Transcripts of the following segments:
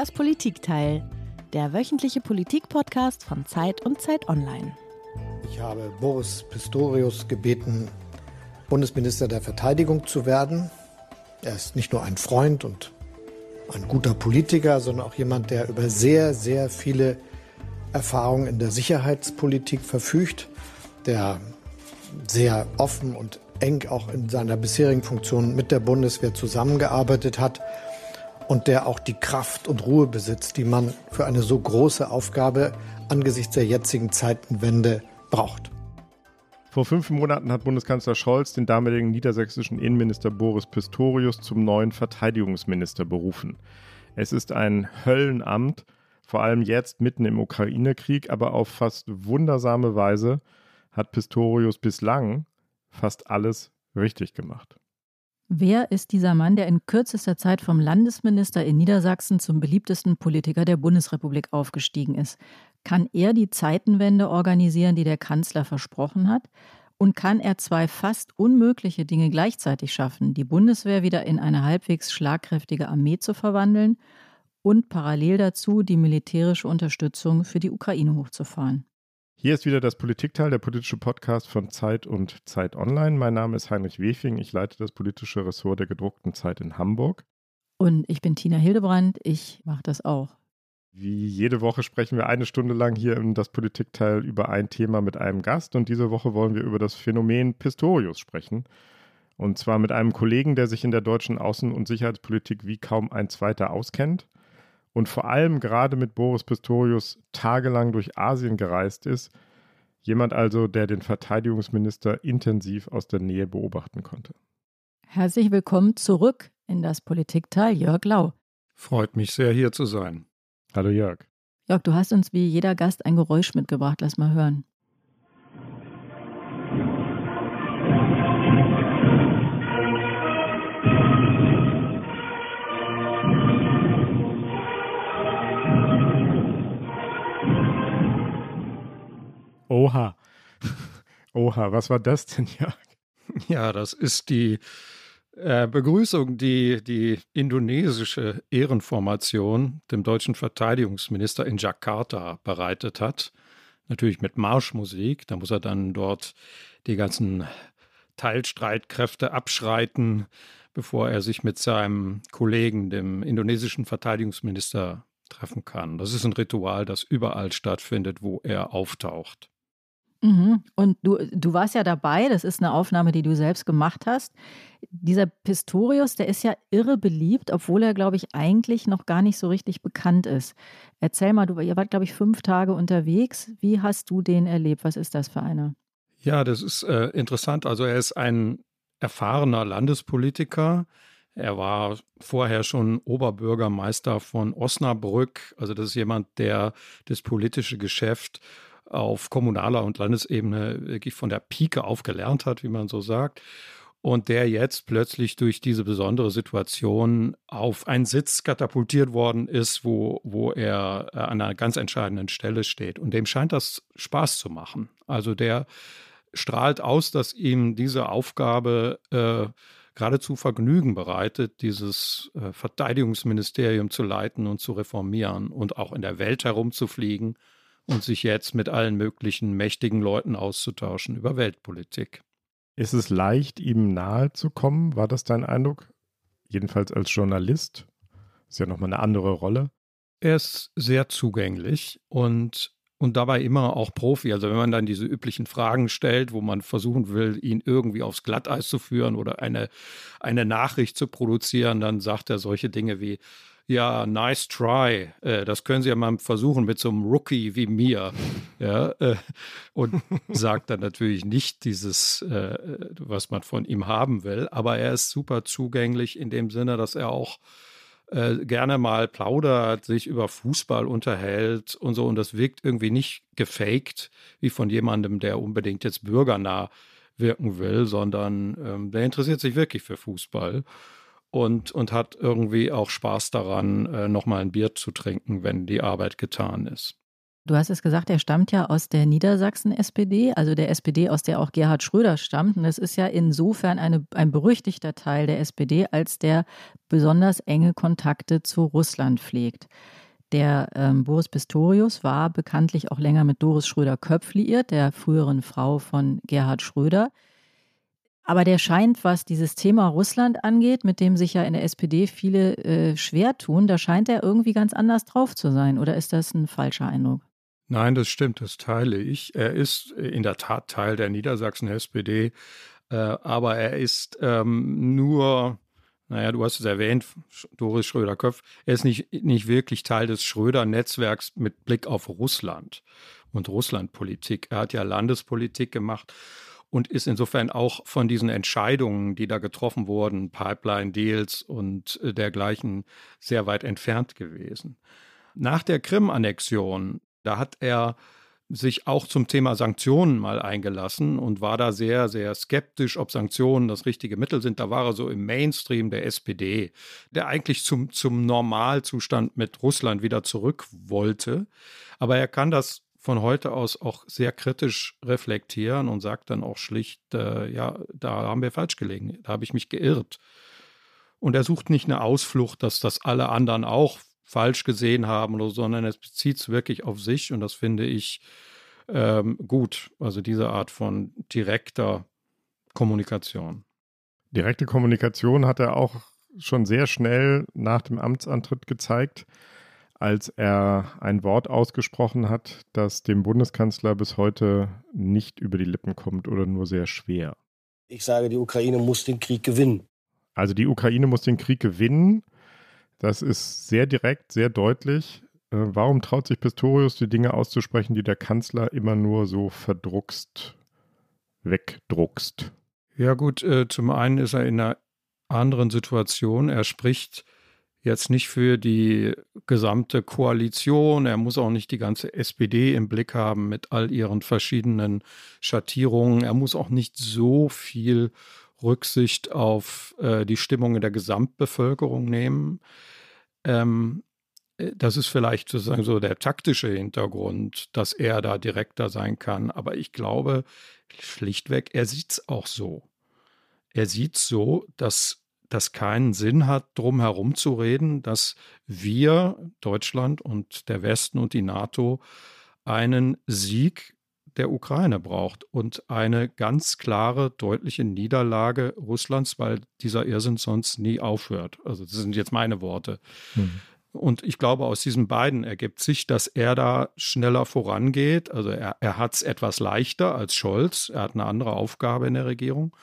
Das Politikteil, der wöchentliche Politik-Podcast von Zeit und Zeit Online. Ich habe Boris Pistorius gebeten, Bundesminister der Verteidigung zu werden. Er ist nicht nur ein Freund und ein guter Politiker, sondern auch jemand, der über sehr, sehr viele Erfahrungen in der Sicherheitspolitik verfügt, der sehr offen und eng auch in seiner bisherigen Funktion mit der Bundeswehr zusammengearbeitet hat und der auch die Kraft und Ruhe besitzt, die man für eine so große Aufgabe angesichts der jetzigen Zeitenwende braucht. Vor fünf Monaten hat Bundeskanzler Scholz den damaligen niedersächsischen Innenminister Boris Pistorius zum neuen Verteidigungsminister berufen. Es ist ein Höllenamt, vor allem jetzt mitten im Ukraine-Krieg, aber auf fast wundersame Weise hat Pistorius bislang fast alles richtig gemacht. Wer ist dieser Mann, der in kürzester Zeit vom Landesminister in Niedersachsen zum beliebtesten Politiker der Bundesrepublik aufgestiegen ist? Kann er die Zeitenwende organisieren, die der Kanzler versprochen hat? Und kann er zwei fast unmögliche Dinge gleichzeitig schaffen, die Bundeswehr wieder in eine halbwegs schlagkräftige Armee zu verwandeln und parallel dazu die militärische Unterstützung für die Ukraine hochzufahren? Hier ist wieder das Politikteil, der politische Podcast von Zeit und Zeit Online. Mein Name ist Heinrich Wefing. Ich leite das politische Ressort der gedruckten Zeit in Hamburg. Und ich bin Tina Hildebrand. Ich mache das auch. Wie jede Woche sprechen wir eine Stunde lang hier in das Politikteil über ein Thema mit einem Gast. Und diese Woche wollen wir über das Phänomen Pistorius sprechen. Und zwar mit einem Kollegen, der sich in der deutschen Außen- und Sicherheitspolitik wie kaum ein zweiter auskennt und vor allem gerade mit Boris Pistorius tagelang durch Asien gereist ist. Jemand also, der den Verteidigungsminister intensiv aus der Nähe beobachten konnte. Herzlich willkommen zurück in das Politikteil, Jörg Lau. Freut mich sehr, hier zu sein. Hallo Jörg. Jörg, du hast uns wie jeder Gast ein Geräusch mitgebracht. Lass mal hören. Oha. Oha, was war das denn, Jörg? Ja, das ist die äh, Begrüßung, die die indonesische Ehrenformation dem deutschen Verteidigungsminister in Jakarta bereitet hat. Natürlich mit Marschmusik. Da muss er dann dort die ganzen Teilstreitkräfte abschreiten, bevor er sich mit seinem Kollegen, dem indonesischen Verteidigungsminister, treffen kann. Das ist ein Ritual, das überall stattfindet, wo er auftaucht. Mhm. Und du, du warst ja dabei, das ist eine Aufnahme, die du selbst gemacht hast. Dieser Pistorius, der ist ja irre beliebt, obwohl er, glaube ich, eigentlich noch gar nicht so richtig bekannt ist. Erzähl mal, du, ihr wart, glaube ich, fünf Tage unterwegs. Wie hast du den erlebt? Was ist das für einer? Ja, das ist äh, interessant. Also er ist ein erfahrener Landespolitiker. Er war vorher schon Oberbürgermeister von Osnabrück. Also das ist jemand, der das politische Geschäft auf kommunaler und Landesebene wirklich von der Pike auf gelernt hat, wie man so sagt. Und der jetzt plötzlich durch diese besondere Situation auf einen Sitz katapultiert worden ist, wo, wo er äh, an einer ganz entscheidenden Stelle steht. Und dem scheint das Spaß zu machen. Also der strahlt aus, dass ihm diese Aufgabe äh, geradezu Vergnügen bereitet, dieses äh, Verteidigungsministerium zu leiten und zu reformieren und auch in der Welt herumzufliegen und sich jetzt mit allen möglichen mächtigen Leuten auszutauschen über Weltpolitik. Ist es leicht, ihm nahe zu kommen? War das dein Eindruck? Jedenfalls als Journalist. Ist ja nochmal eine andere Rolle. Er ist sehr zugänglich und, und dabei immer auch Profi. Also wenn man dann diese üblichen Fragen stellt, wo man versuchen will, ihn irgendwie aufs Glatteis zu führen oder eine, eine Nachricht zu produzieren, dann sagt er solche Dinge wie, ja, nice try. Äh, das können Sie ja mal versuchen mit so einem Rookie wie mir. Ja, äh, und sagt dann natürlich nicht dieses, äh, was man von ihm haben will, aber er ist super zugänglich in dem Sinne, dass er auch äh, gerne mal plaudert, sich über Fußball unterhält und so. Und das wirkt irgendwie nicht gefaked, wie von jemandem, der unbedingt jetzt bürgernah wirken will, sondern ähm, der interessiert sich wirklich für Fußball und, und hat irgendwie auch Spaß daran, äh, nochmal ein Bier zu trinken, wenn die Arbeit getan ist. Du hast es gesagt, er stammt ja aus der Niedersachsen-SPD, also der SPD, aus der auch Gerhard Schröder stammt. Und es ist ja insofern eine, ein berüchtigter Teil der SPD, als der besonders enge Kontakte zu Russland pflegt. Der ähm, Boris Pistorius war bekanntlich auch länger mit Doris Schröder-Köpf liiert, der früheren Frau von Gerhard Schröder. Aber der scheint, was dieses Thema Russland angeht, mit dem sich ja in der SPD viele äh, schwer tun, da scheint er irgendwie ganz anders drauf zu sein. Oder ist das ein falscher Eindruck? Nein, das stimmt, das teile ich. Er ist in der Tat Teil der Niedersachsen-SPD, äh, aber er ist ähm, nur, naja, du hast es erwähnt, Doris Schröder-Köpf, er ist nicht, nicht wirklich Teil des Schröder-Netzwerks mit Blick auf Russland und Russlandpolitik. Er hat ja Landespolitik gemacht und ist insofern auch von diesen Entscheidungen, die da getroffen wurden, Pipeline-Deals und äh, dergleichen, sehr weit entfernt gewesen. Nach der Krim-Annexion da hat er sich auch zum Thema Sanktionen mal eingelassen und war da sehr, sehr skeptisch, ob Sanktionen das richtige Mittel sind. Da war er so im Mainstream der SPD, der eigentlich zum, zum Normalzustand mit Russland wieder zurück wollte. Aber er kann das von heute aus auch sehr kritisch reflektieren und sagt dann auch schlicht, äh, ja, da haben wir falsch gelegen, da habe ich mich geirrt. Und er sucht nicht eine Ausflucht, dass das alle anderen auch falsch gesehen haben so, sondern es bezieht es wirklich auf sich und das finde ich ähm, gut. Also diese Art von direkter Kommunikation. Direkte Kommunikation hat er auch schon sehr schnell nach dem Amtsantritt gezeigt, als er ein Wort ausgesprochen hat, das dem Bundeskanzler bis heute nicht über die Lippen kommt oder nur sehr schwer. Ich sage, die Ukraine muss den Krieg gewinnen. Also die Ukraine muss den Krieg gewinnen. Das ist sehr direkt, sehr deutlich. Äh, warum traut sich Pistorius, die Dinge auszusprechen, die der Kanzler immer nur so verdruckst, wegdruckst? Ja gut, äh, zum einen ist er in einer anderen Situation. Er spricht jetzt nicht für die gesamte Koalition. Er muss auch nicht die ganze SPD im Blick haben mit all ihren verschiedenen Schattierungen. Er muss auch nicht so viel Rücksicht auf äh, die Stimmung in der Gesamtbevölkerung nehmen. Ähm, äh, das ist vielleicht sozusagen so der taktische Hintergrund, dass er da direkter sein kann. Aber ich glaube schlichtweg, er sieht es auch so. Er sieht so, dass das keinen Sinn hat, drum herum zu reden, dass wir, Deutschland und der Westen und die NATO, einen Sieg der Ukraine braucht und eine ganz klare, deutliche Niederlage Russlands, weil dieser Irrsinn sonst nie aufhört. Also das sind jetzt meine Worte. Mhm. Und ich glaube, aus diesen beiden ergibt sich, dass er da schneller vorangeht. Also er, er hat es etwas leichter als Scholz. Er hat eine andere Aufgabe in der Regierung.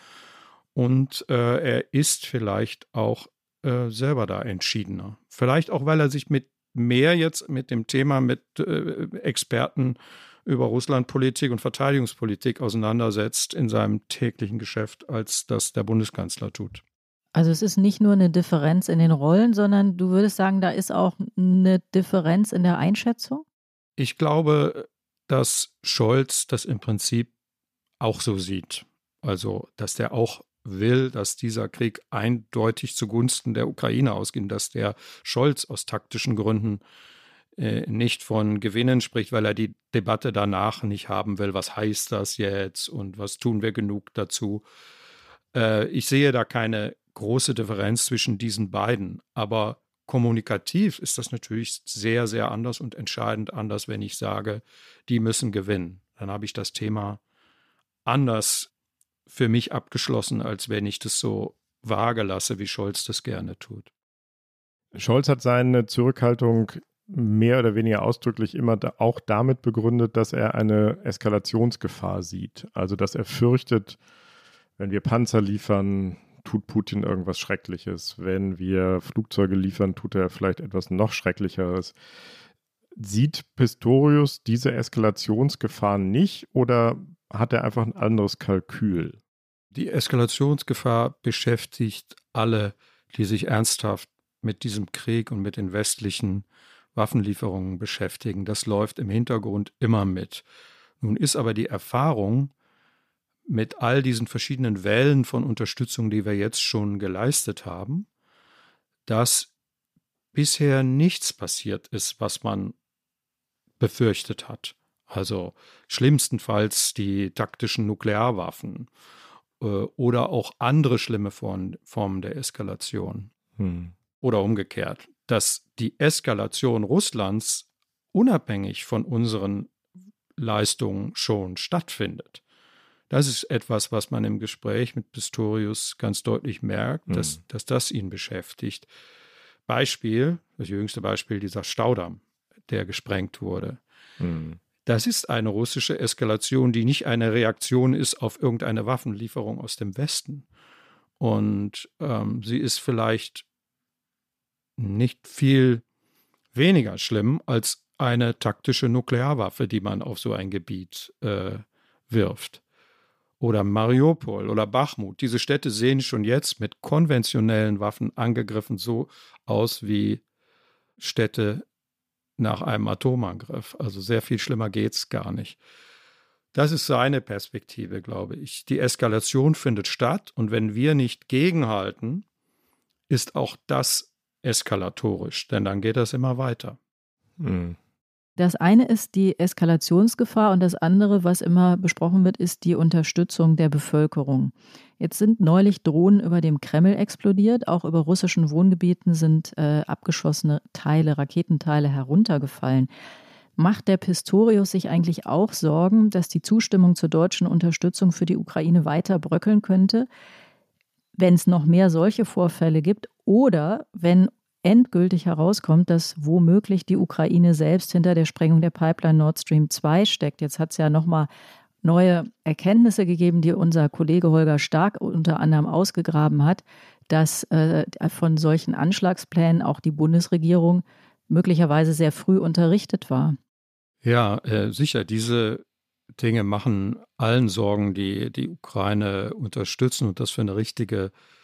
Und äh, er ist vielleicht auch äh, selber da entschiedener. Vielleicht auch, weil er sich mit mehr jetzt mit dem Thema mit äh, Experten über Russlandpolitik und Verteidigungspolitik auseinandersetzt in seinem täglichen Geschäft, als das der Bundeskanzler tut. Also es ist nicht nur eine Differenz in den Rollen, sondern du würdest sagen, da ist auch eine Differenz in der Einschätzung? Ich glaube, dass Scholz das im Prinzip auch so sieht. Also, dass der auch will, dass dieser Krieg eindeutig zugunsten der Ukraine ausgeht, dass der Scholz aus taktischen Gründen äh, nicht von Gewinnen spricht, weil er die Debatte danach nicht haben will. Was heißt das jetzt und was tun wir genug dazu? Äh, ich sehe da keine große Differenz zwischen diesen beiden, aber kommunikativ ist das natürlich sehr, sehr anders und entscheidend anders, wenn ich sage, die müssen gewinnen. Dann habe ich das Thema anders für mich abgeschlossen, als wenn ich das so vage lasse, wie Scholz das gerne tut. Scholz hat seine Zurückhaltung mehr oder weniger ausdrücklich immer da auch damit begründet, dass er eine Eskalationsgefahr sieht. Also dass er fürchtet, wenn wir Panzer liefern, tut Putin irgendwas Schreckliches. Wenn wir Flugzeuge liefern, tut er vielleicht etwas noch Schrecklicheres. Sieht Pistorius diese Eskalationsgefahr nicht oder hat er einfach ein anderes Kalkül? Die Eskalationsgefahr beschäftigt alle, die sich ernsthaft mit diesem Krieg und mit den westlichen Waffenlieferungen beschäftigen. Das läuft im Hintergrund immer mit. Nun ist aber die Erfahrung mit all diesen verschiedenen Wellen von Unterstützung, die wir jetzt schon geleistet haben, dass bisher nichts passiert ist, was man befürchtet hat. Also schlimmstenfalls die taktischen Nuklearwaffen äh, oder auch andere schlimme Formen, Formen der Eskalation. Hm. Oder umgekehrt, dass die Eskalation Russlands unabhängig von unseren Leistungen schon stattfindet. Das ist etwas, was man im Gespräch mit Pistorius ganz deutlich merkt, mhm. dass, dass das ihn beschäftigt. Beispiel, das jüngste Beispiel, dieser Staudamm, der gesprengt wurde. Mhm. Das ist eine russische Eskalation, die nicht eine Reaktion ist auf irgendeine Waffenlieferung aus dem Westen. Und ähm, sie ist vielleicht nicht viel weniger schlimm als eine taktische Nuklearwaffe, die man auf so ein Gebiet äh, wirft. Oder Mariupol oder Bachmut. Diese Städte sehen schon jetzt mit konventionellen Waffen angegriffen so aus wie Städte nach einem Atomangriff. Also sehr viel schlimmer geht es gar nicht. Das ist seine Perspektive, glaube ich. Die Eskalation findet statt und wenn wir nicht gegenhalten, ist auch das eskalatorisch, denn dann geht das immer weiter. Hm. Das eine ist die Eskalationsgefahr und das andere, was immer besprochen wird, ist die Unterstützung der Bevölkerung. Jetzt sind neulich Drohnen über dem Kreml explodiert, auch über russischen Wohngebieten sind äh, abgeschossene Teile, Raketenteile heruntergefallen. Macht der Pistorius sich eigentlich auch Sorgen, dass die Zustimmung zur deutschen Unterstützung für die Ukraine weiter bröckeln könnte, wenn es noch mehr solche Vorfälle gibt oder wenn endgültig herauskommt, dass womöglich die Ukraine selbst hinter der Sprengung der Pipeline Nord Stream 2 steckt. Jetzt hat es ja nochmal neue Erkenntnisse gegeben, die unser Kollege Holger Stark unter anderem ausgegraben hat, dass äh, von solchen Anschlagsplänen auch die Bundesregierung möglicherweise sehr früh unterrichtet war. Ja, äh, sicher. Diese Dinge machen allen Sorgen, die die Ukraine unterstützen und das für eine richtige äh,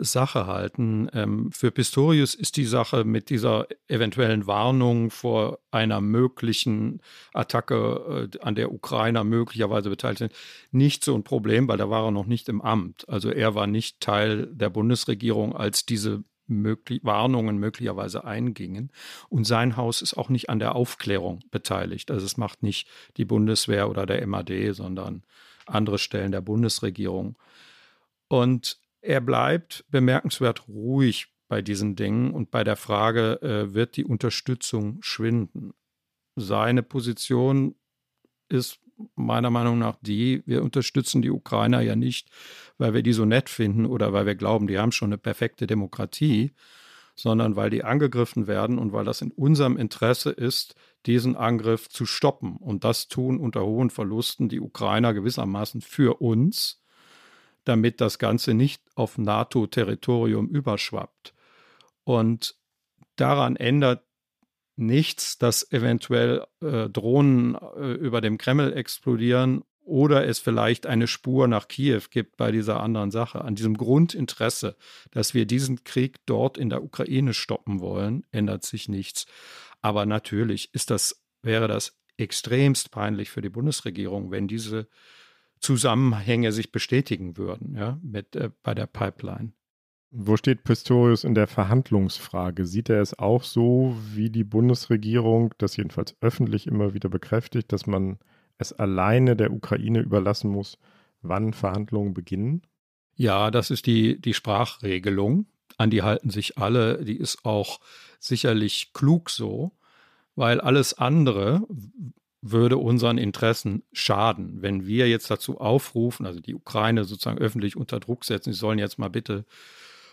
Sache halten. Ähm, für Pistorius ist die Sache mit dieser eventuellen Warnung vor einer möglichen Attacke, äh, an der Ukrainer möglicherweise beteiligt sind, nicht so ein Problem, weil da war er noch nicht im Amt. Also er war nicht Teil der Bundesregierung, als diese möglich Warnungen möglicherweise eingingen. Und sein Haus ist auch nicht an der Aufklärung beteiligt. Also es macht nicht die Bundeswehr oder der MAD, sondern andere Stellen der Bundesregierung. Und er bleibt bemerkenswert ruhig bei diesen Dingen und bei der Frage, äh, wird die Unterstützung schwinden? Seine Position ist meiner Meinung nach die, wir unterstützen die Ukrainer ja nicht, weil wir die so nett finden oder weil wir glauben, die haben schon eine perfekte Demokratie, sondern weil die angegriffen werden und weil das in unserem Interesse ist, diesen Angriff zu stoppen. Und das tun unter hohen Verlusten die Ukrainer gewissermaßen für uns damit das Ganze nicht auf NATO-Territorium überschwappt. Und daran ändert nichts, dass eventuell äh, Drohnen äh, über dem Kreml explodieren oder es vielleicht eine Spur nach Kiew gibt bei dieser anderen Sache. An diesem Grundinteresse, dass wir diesen Krieg dort in der Ukraine stoppen wollen, ändert sich nichts. Aber natürlich ist das, wäre das extremst peinlich für die Bundesregierung, wenn diese Zusammenhänge sich bestätigen würden, ja, mit äh, bei der Pipeline. Wo steht Pistorius in der Verhandlungsfrage? Sieht er es auch so wie die Bundesregierung, das jedenfalls öffentlich immer wieder bekräftigt, dass man es alleine der Ukraine überlassen muss, wann Verhandlungen beginnen? Ja, das ist die, die Sprachregelung. An die halten sich alle. Die ist auch sicherlich klug so, weil alles andere würde unseren Interessen schaden. Wenn wir jetzt dazu aufrufen, also die Ukraine sozusagen öffentlich unter Druck setzen, sie sollen jetzt mal bitte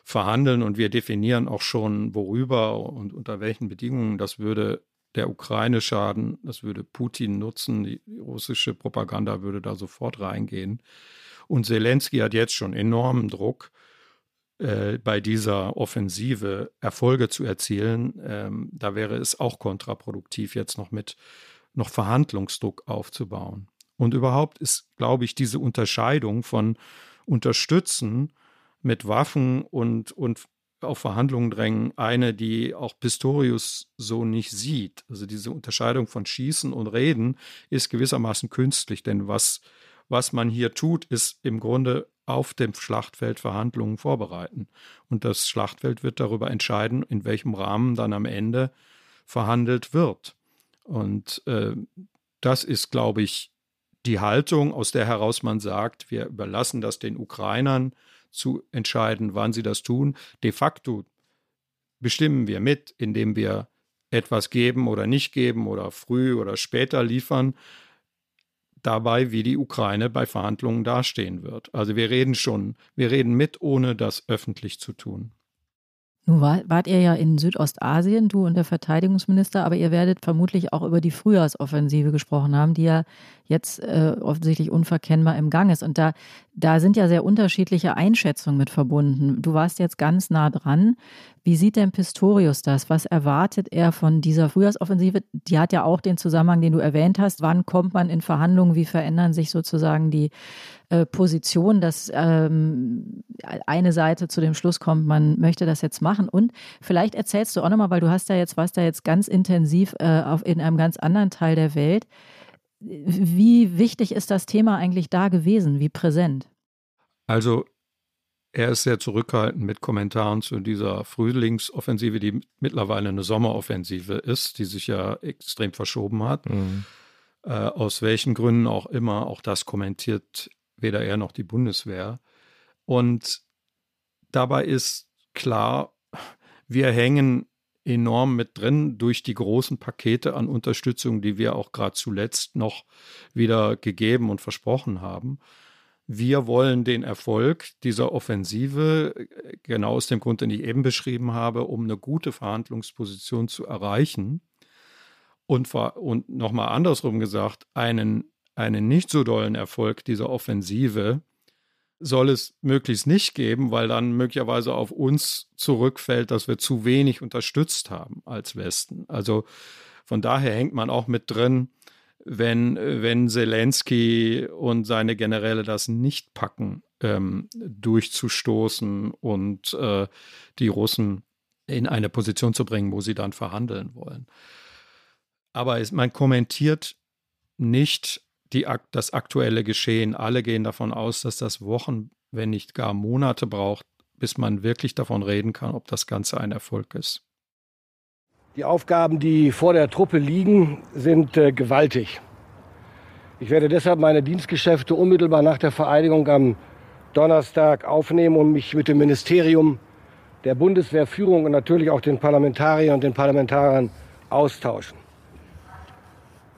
verhandeln und wir definieren auch schon, worüber und unter welchen Bedingungen, das würde der Ukraine schaden, das würde Putin nutzen, die russische Propaganda würde da sofort reingehen. Und Zelensky hat jetzt schon enormen Druck, äh, bei dieser Offensive Erfolge zu erzielen. Ähm, da wäre es auch kontraproduktiv, jetzt noch mit noch Verhandlungsdruck aufzubauen. Und überhaupt ist, glaube ich, diese Unterscheidung von Unterstützen mit Waffen und, und auf Verhandlungen drängen, eine, die auch Pistorius so nicht sieht. Also diese Unterscheidung von Schießen und Reden ist gewissermaßen künstlich, denn was, was man hier tut, ist im Grunde auf dem Schlachtfeld Verhandlungen vorbereiten. Und das Schlachtfeld wird darüber entscheiden, in welchem Rahmen dann am Ende verhandelt wird. Und äh, das ist, glaube ich, die Haltung, aus der heraus man sagt, wir überlassen das den Ukrainern zu entscheiden, wann sie das tun. De facto bestimmen wir mit, indem wir etwas geben oder nicht geben oder früh oder später liefern, dabei, wie die Ukraine bei Verhandlungen dastehen wird. Also wir reden schon, wir reden mit, ohne das öffentlich zu tun. Nun war, wart ihr ja in Südostasien, du und der Verteidigungsminister, aber ihr werdet vermutlich auch über die Frühjahrsoffensive gesprochen haben, die ja jetzt äh, offensichtlich unverkennbar im Gang ist. Und da, da sind ja sehr unterschiedliche Einschätzungen mit verbunden. Du warst jetzt ganz nah dran. Wie sieht denn Pistorius das? Was erwartet er von dieser Frühjahrsoffensive? Die hat ja auch den Zusammenhang, den du erwähnt hast. Wann kommt man in Verhandlungen? Wie verändern sich sozusagen die äh, Positionen, dass ähm, eine Seite zu dem Schluss kommt, man möchte das jetzt machen? Und vielleicht erzählst du auch nochmal, weil du hast ja jetzt, warst da jetzt ganz intensiv äh, auf, in einem ganz anderen Teil der Welt. Wie wichtig ist das Thema eigentlich da gewesen? Wie präsent? Also er ist sehr zurückhaltend mit Kommentaren zu dieser Frühlingsoffensive, die mittlerweile eine Sommeroffensive ist, die sich ja extrem verschoben hat. Mhm. Äh, aus welchen Gründen auch immer, auch das kommentiert weder er noch die Bundeswehr. Und dabei ist klar, wir hängen enorm mit drin durch die großen Pakete an Unterstützung, die wir auch gerade zuletzt noch wieder gegeben und versprochen haben. Wir wollen den Erfolg dieser Offensive, genau aus dem Grund, den ich eben beschrieben habe, um eine gute Verhandlungsposition zu erreichen. Und, und nochmal andersrum gesagt, einen, einen nicht so dollen Erfolg dieser Offensive soll es möglichst nicht geben, weil dann möglicherweise auf uns zurückfällt, dass wir zu wenig unterstützt haben als Westen. Also von daher hängt man auch mit drin, wenn, wenn Zelensky und seine Generäle das nicht packen, ähm, durchzustoßen und äh, die Russen in eine Position zu bringen, wo sie dann verhandeln wollen. Aber es, man kommentiert nicht die, das aktuelle Geschehen. Alle gehen davon aus, dass das Wochen, wenn nicht gar Monate braucht, bis man wirklich davon reden kann, ob das Ganze ein Erfolg ist. Die Aufgaben, die vor der Truppe liegen, sind äh, gewaltig. Ich werde deshalb meine Dienstgeschäfte unmittelbar nach der Vereidigung am Donnerstag aufnehmen und mich mit dem Ministerium der Bundeswehrführung und natürlich auch den Parlamentariern und den Parlamentariern austauschen.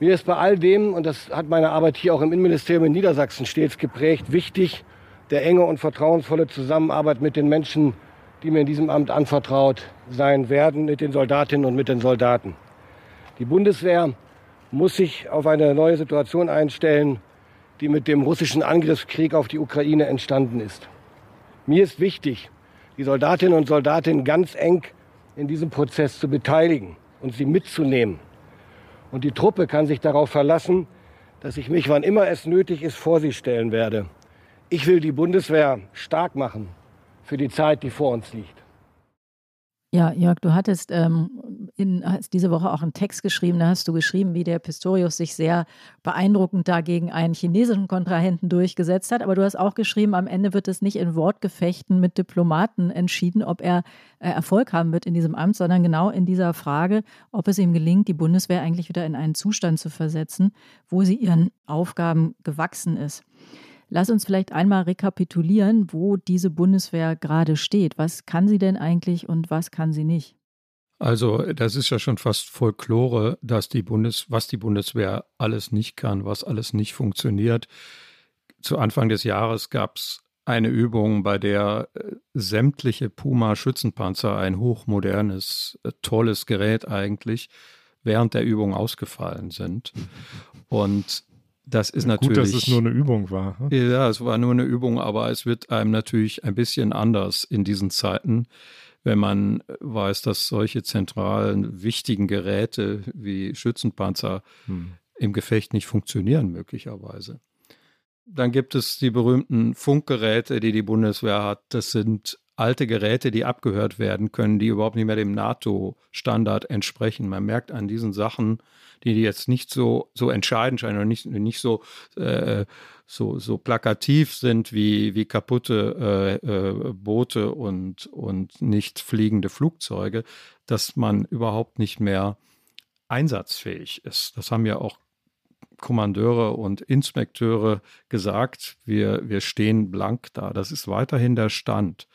Mir ist bei all dem, und das hat meine Arbeit hier auch im Innenministerium in Niedersachsen stets geprägt, wichtig, der enge und vertrauensvolle Zusammenarbeit mit den Menschen, die mir in diesem Amt anvertraut sein werden, mit den Soldatinnen und mit den Soldaten. Die Bundeswehr muss sich auf eine neue Situation einstellen, die mit dem russischen Angriffskrieg auf die Ukraine entstanden ist. Mir ist wichtig, die Soldatinnen und Soldaten ganz eng in diesem Prozess zu beteiligen und sie mitzunehmen. Und die Truppe kann sich darauf verlassen, dass ich mich, wann immer es nötig ist, vor sie stellen werde. Ich will die Bundeswehr stark machen für die Zeit, die vor uns liegt. Ja, Jörg, du hattest ähm, in, hast diese Woche auch einen Text geschrieben, da hast du geschrieben, wie der Pistorius sich sehr beeindruckend dagegen einen chinesischen Kontrahenten durchgesetzt hat. Aber du hast auch geschrieben, am Ende wird es nicht in Wortgefechten mit Diplomaten entschieden, ob er äh, Erfolg haben wird in diesem Amt, sondern genau in dieser Frage, ob es ihm gelingt, die Bundeswehr eigentlich wieder in einen Zustand zu versetzen, wo sie ihren Aufgaben gewachsen ist. Lass uns vielleicht einmal rekapitulieren, wo diese Bundeswehr gerade steht. Was kann sie denn eigentlich und was kann sie nicht? Also, das ist ja schon fast Folklore, dass die Bundes, was die Bundeswehr alles nicht kann, was alles nicht funktioniert. Zu Anfang des Jahres gab es eine Übung, bei der äh, sämtliche Puma-Schützenpanzer, ein hochmodernes, äh, tolles Gerät eigentlich, während der Übung ausgefallen sind. Und das ist natürlich. Gut, dass es nur eine Übung war. Hm? Ja, es war nur eine Übung, aber es wird einem natürlich ein bisschen anders in diesen Zeiten, wenn man weiß, dass solche zentralen, wichtigen Geräte wie Schützenpanzer hm. im Gefecht nicht funktionieren, möglicherweise. Dann gibt es die berühmten Funkgeräte, die die Bundeswehr hat. Das sind alte Geräte, die abgehört werden können, die überhaupt nicht mehr dem NATO-Standard entsprechen. Man merkt an diesen Sachen, die jetzt nicht so, so entscheidend scheinen oder nicht, nicht so, äh, so, so plakativ sind wie, wie kaputte äh, äh, Boote und, und nicht fliegende Flugzeuge, dass man überhaupt nicht mehr einsatzfähig ist. Das haben ja auch Kommandeure und Inspekteure gesagt. Wir, wir stehen blank da. Das ist weiterhin der Stand.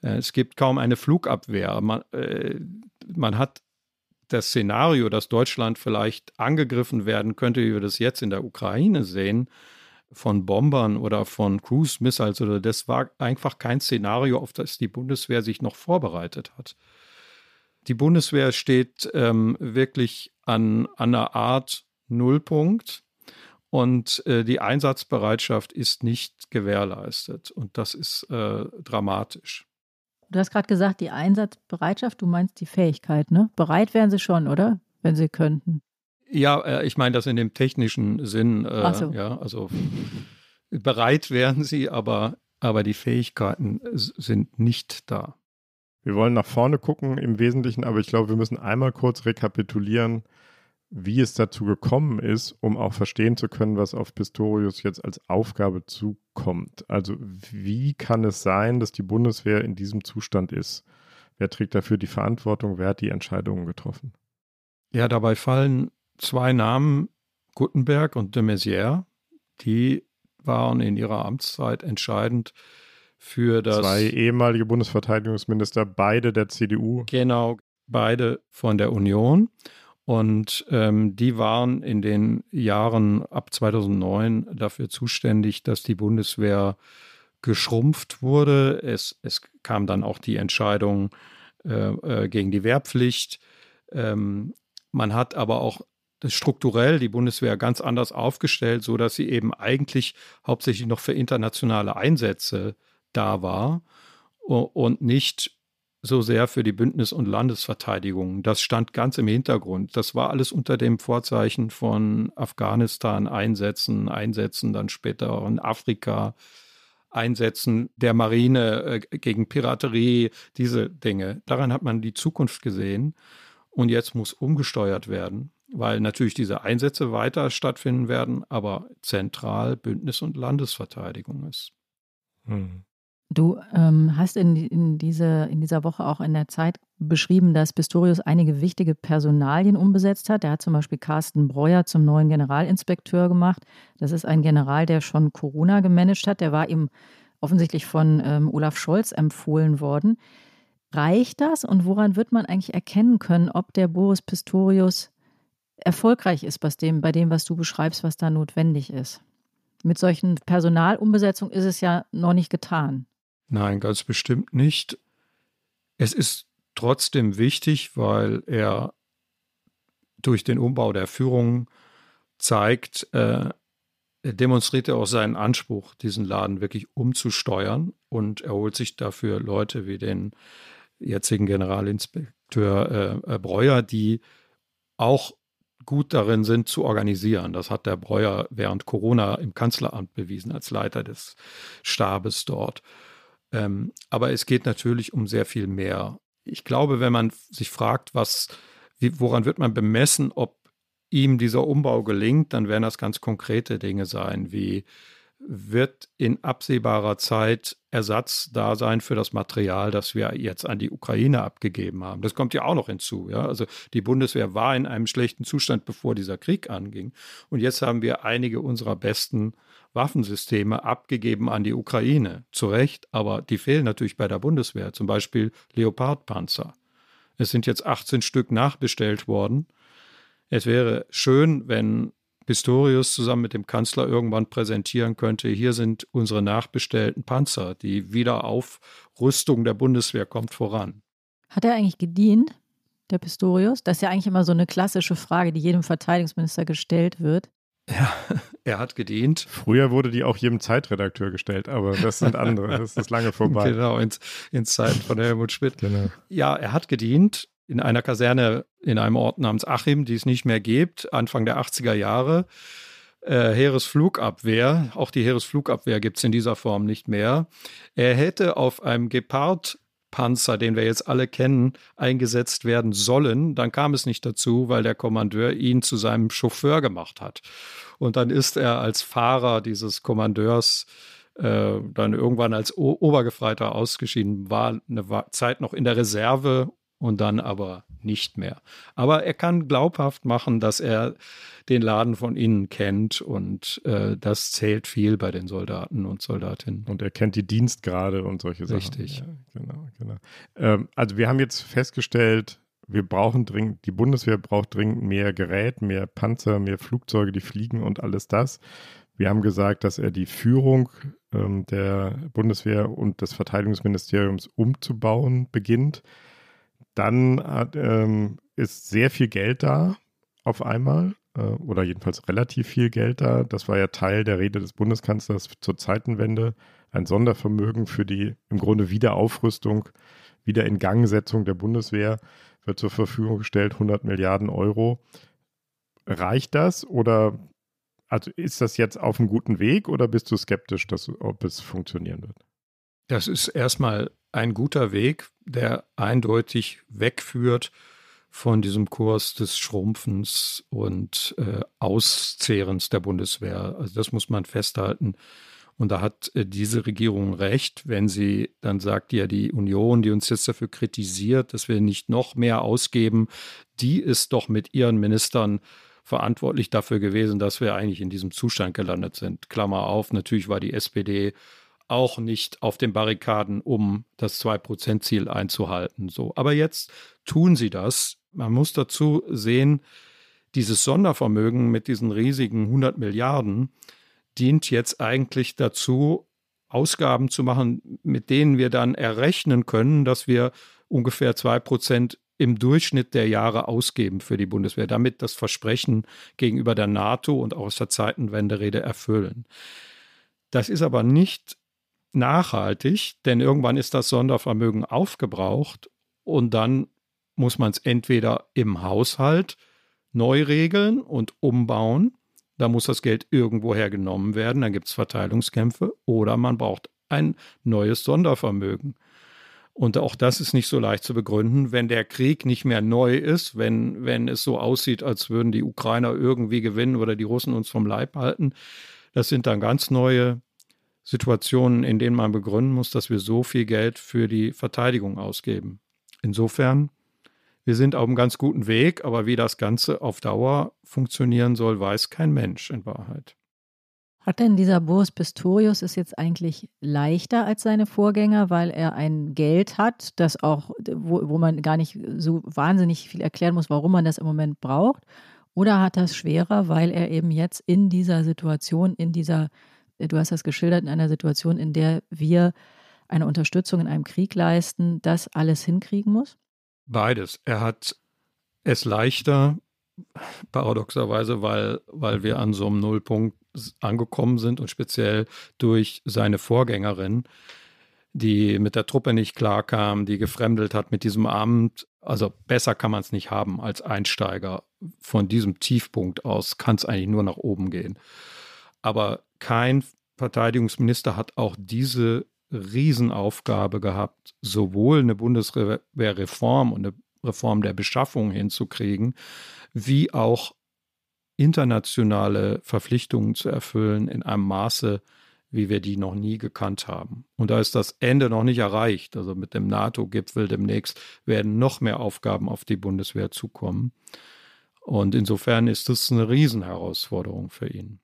Äh, es gibt kaum eine Flugabwehr. Man, äh, man hat das Szenario, dass Deutschland vielleicht angegriffen werden könnte, wie wir das jetzt in der Ukraine sehen, von Bombern oder von Cruise Missiles oder das war einfach kein Szenario, auf das die Bundeswehr sich noch vorbereitet hat. Die Bundeswehr steht ähm, wirklich an, an einer Art Nullpunkt und äh, die Einsatzbereitschaft ist nicht gewährleistet und das ist äh, dramatisch. Du hast gerade gesagt, die Einsatzbereitschaft, du meinst die Fähigkeit, ne? Bereit wären sie schon, oder? Wenn sie könnten. Ja, äh, ich meine das in dem technischen Sinn. Äh, so. Ja, also bereit wären sie, aber, aber die Fähigkeiten sind nicht da. Wir wollen nach vorne gucken im Wesentlichen, aber ich glaube, wir müssen einmal kurz rekapitulieren, wie es dazu gekommen ist, um auch verstehen zu können, was auf Pistorius jetzt als Aufgabe zukommt. Also wie kann es sein, dass die Bundeswehr in diesem Zustand ist? Wer trägt dafür die Verantwortung? Wer hat die Entscheidungen getroffen? Ja, dabei fallen zwei Namen, Gutenberg und de Maizière, die waren in ihrer Amtszeit entscheidend für das. Zwei ehemalige Bundesverteidigungsminister, beide der CDU. Genau, beide von der Union. Und ähm, die waren in den Jahren ab 2009 dafür zuständig, dass die Bundeswehr geschrumpft wurde. Es, es kam dann auch die Entscheidung äh, äh, gegen die Wehrpflicht. Ähm, man hat aber auch strukturell die Bundeswehr ganz anders aufgestellt, so dass sie eben eigentlich hauptsächlich noch für internationale Einsätze da war und nicht so sehr für die Bündnis- und Landesverteidigung. Das stand ganz im Hintergrund. Das war alles unter dem Vorzeichen von Afghanistan Einsätzen, Einsätzen dann später in Afrika, Einsätzen der Marine äh, gegen Piraterie, diese Dinge. Daran hat man die Zukunft gesehen. Und jetzt muss umgesteuert werden, weil natürlich diese Einsätze weiter stattfinden werden, aber zentral Bündnis- und Landesverteidigung ist. Hm. Du ähm, hast in, in, diese, in dieser Woche auch in der Zeit beschrieben, dass Pistorius einige wichtige Personalien umbesetzt hat. Er hat zum Beispiel Carsten Breuer zum neuen Generalinspekteur gemacht. Das ist ein General, der schon Corona gemanagt hat. Der war ihm offensichtlich von ähm, Olaf Scholz empfohlen worden. Reicht das und woran wird man eigentlich erkennen können, ob der Boris Pistorius erfolgreich ist bei dem, bei dem, was du beschreibst, was da notwendig ist? Mit solchen Personalumbesetzungen ist es ja noch nicht getan. Nein, ganz bestimmt nicht. Es ist trotzdem wichtig, weil er durch den Umbau der Führung zeigt, äh, er demonstriert er auch seinen Anspruch, diesen Laden wirklich umzusteuern und er holt sich dafür Leute wie den jetzigen Generalinspekteur äh, äh, Breuer, die auch gut darin sind zu organisieren. Das hat der Breuer während Corona im Kanzleramt bewiesen als Leiter des Stabes dort. Ähm, aber es geht natürlich um sehr viel mehr. Ich glaube, wenn man sich fragt, was, wie, woran wird man bemessen, ob ihm dieser Umbau gelingt, dann werden das ganz konkrete Dinge sein, wie wird in absehbarer Zeit Ersatz da sein für das Material, das wir jetzt an die Ukraine abgegeben haben. Das kommt ja auch noch hinzu. Ja? Also die Bundeswehr war in einem schlechten Zustand, bevor dieser Krieg anging. Und jetzt haben wir einige unserer besten Waffensysteme abgegeben an die Ukraine. Zu Recht, aber die fehlen natürlich bei der Bundeswehr. Zum Beispiel Leopardpanzer. Es sind jetzt 18 Stück nachbestellt worden. Es wäre schön, wenn Pistorius zusammen mit dem Kanzler irgendwann präsentieren könnte, hier sind unsere nachbestellten Panzer. Die Wiederaufrüstung der Bundeswehr kommt voran. Hat er eigentlich gedient, der Pistorius? Das ist ja eigentlich immer so eine klassische Frage, die jedem Verteidigungsminister gestellt wird. Ja, er hat gedient. Früher wurde die auch jedem Zeitredakteur gestellt, aber das sind andere. Das ist lange vorbei. genau, ins, ins Zeiten von Helmut Schmidt. Genau. Ja, er hat gedient in einer Kaserne in einem Ort namens Achim, die es nicht mehr gibt, Anfang der 80er Jahre. Äh, Heeresflugabwehr, auch die Heeresflugabwehr gibt es in dieser Form nicht mehr. Er hätte auf einem Gepard Panzer, den wir jetzt alle kennen, eingesetzt werden sollen. Dann kam es nicht dazu, weil der Kommandeur ihn zu seinem Chauffeur gemacht hat. Und dann ist er als Fahrer dieses Kommandeurs äh, dann irgendwann als o Obergefreiter ausgeschieden, war eine Zeit noch in der Reserve und dann aber nicht mehr. Aber er kann glaubhaft machen, dass er den Laden von innen kennt und äh, das zählt viel bei den Soldaten und Soldatinnen. Und er kennt die Dienstgrade und solche Sachen. Richtig. Ja, genau, genau. Ähm, also wir haben jetzt festgestellt, wir brauchen dringend, die Bundeswehr braucht dringend mehr Gerät, mehr Panzer, mehr Flugzeuge, die fliegen und alles das. Wir haben gesagt, dass er die Führung ähm, der Bundeswehr und des Verteidigungsministeriums umzubauen beginnt. Dann hat, ähm, ist sehr viel Geld da auf einmal äh, oder jedenfalls relativ viel Geld da. Das war ja Teil der Rede des Bundeskanzlers zur Zeitenwende. Ein Sondervermögen für die im Grunde Wiederaufrüstung, Wiederingangsetzung der Bundeswehr wird zur Verfügung gestellt, 100 Milliarden Euro. Reicht das oder also ist das jetzt auf einem guten Weg oder bist du skeptisch, dass, ob es funktionieren wird? Das ist erstmal ein guter Weg, der eindeutig wegführt von diesem Kurs des Schrumpfens und äh, Auszehrens der Bundeswehr. Also das muss man festhalten. Und da hat äh, diese Regierung recht, wenn sie dann sagt, ja, die Union, die uns jetzt dafür kritisiert, dass wir nicht noch mehr ausgeben, die ist doch mit ihren Ministern verantwortlich dafür gewesen, dass wir eigentlich in diesem Zustand gelandet sind. Klammer auf, natürlich war die SPD auch nicht auf den Barrikaden, um das 2-Prozent-Ziel einzuhalten. So. Aber jetzt tun sie das. Man muss dazu sehen, dieses Sondervermögen mit diesen riesigen 100 Milliarden dient jetzt eigentlich dazu, Ausgaben zu machen, mit denen wir dann errechnen können, dass wir ungefähr 2 Prozent im Durchschnitt der Jahre ausgeben für die Bundeswehr, damit das Versprechen gegenüber der NATO und auch aus der Zeitenwende-Rede erfüllen. Das ist aber nicht nachhaltig, denn irgendwann ist das Sondervermögen aufgebraucht und dann muss man es entweder im Haushalt neu regeln und umbauen, da muss das Geld irgendwoher genommen werden, dann gibt es Verteilungskämpfe, oder man braucht ein neues Sondervermögen. Und auch das ist nicht so leicht zu begründen, wenn der Krieg nicht mehr neu ist, wenn, wenn es so aussieht, als würden die Ukrainer irgendwie gewinnen oder die Russen uns vom Leib halten. Das sind dann ganz neue Situationen, in denen man begründen muss, dass wir so viel Geld für die Verteidigung ausgeben. Insofern, wir sind auf einem ganz guten Weg, aber wie das Ganze auf Dauer funktionieren soll, weiß kein Mensch in Wahrheit. Hat denn dieser Boris Pistorius es jetzt eigentlich leichter als seine Vorgänger, weil er ein Geld hat, das auch, wo, wo man gar nicht so wahnsinnig viel erklären muss, warum man das im Moment braucht? Oder hat es schwerer, weil er eben jetzt in dieser Situation, in dieser, du hast das geschildert, in einer Situation, in der wir eine Unterstützung in einem Krieg leisten, das alles hinkriegen muss? Beides. Er hat es leichter, paradoxerweise, weil, weil wir an so einem Nullpunkt angekommen sind und speziell durch seine Vorgängerin, die mit der Truppe nicht klarkam, die gefremdelt hat mit diesem Amt. Also besser kann man es nicht haben als Einsteiger. Von diesem Tiefpunkt aus kann es eigentlich nur nach oben gehen. Aber kein Verteidigungsminister hat auch diese Riesenaufgabe gehabt, sowohl eine Bundeswehrreform und eine Reform der Beschaffung hinzukriegen, wie auch internationale Verpflichtungen zu erfüllen in einem Maße, wie wir die noch nie gekannt haben. Und da ist das Ende noch nicht erreicht. Also mit dem NATO-Gipfel demnächst werden noch mehr Aufgaben auf die Bundeswehr zukommen. Und insofern ist es eine Riesenherausforderung für ihn.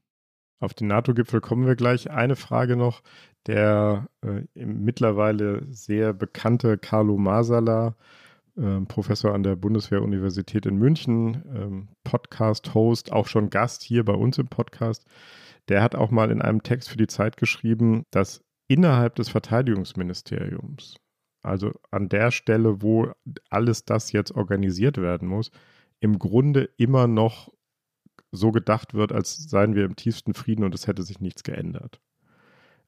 Auf den NATO-Gipfel kommen wir gleich. Eine Frage noch. Der äh, mittlerweile sehr bekannte Carlo Masala ähm, Professor an der Bundeswehr-Universität in München, ähm, Podcast-Host, auch schon Gast hier bei uns im Podcast. Der hat auch mal in einem Text für die Zeit geschrieben, dass innerhalb des Verteidigungsministeriums, also an der Stelle, wo alles das jetzt organisiert werden muss, im Grunde immer noch so gedacht wird, als seien wir im tiefsten Frieden und es hätte sich nichts geändert.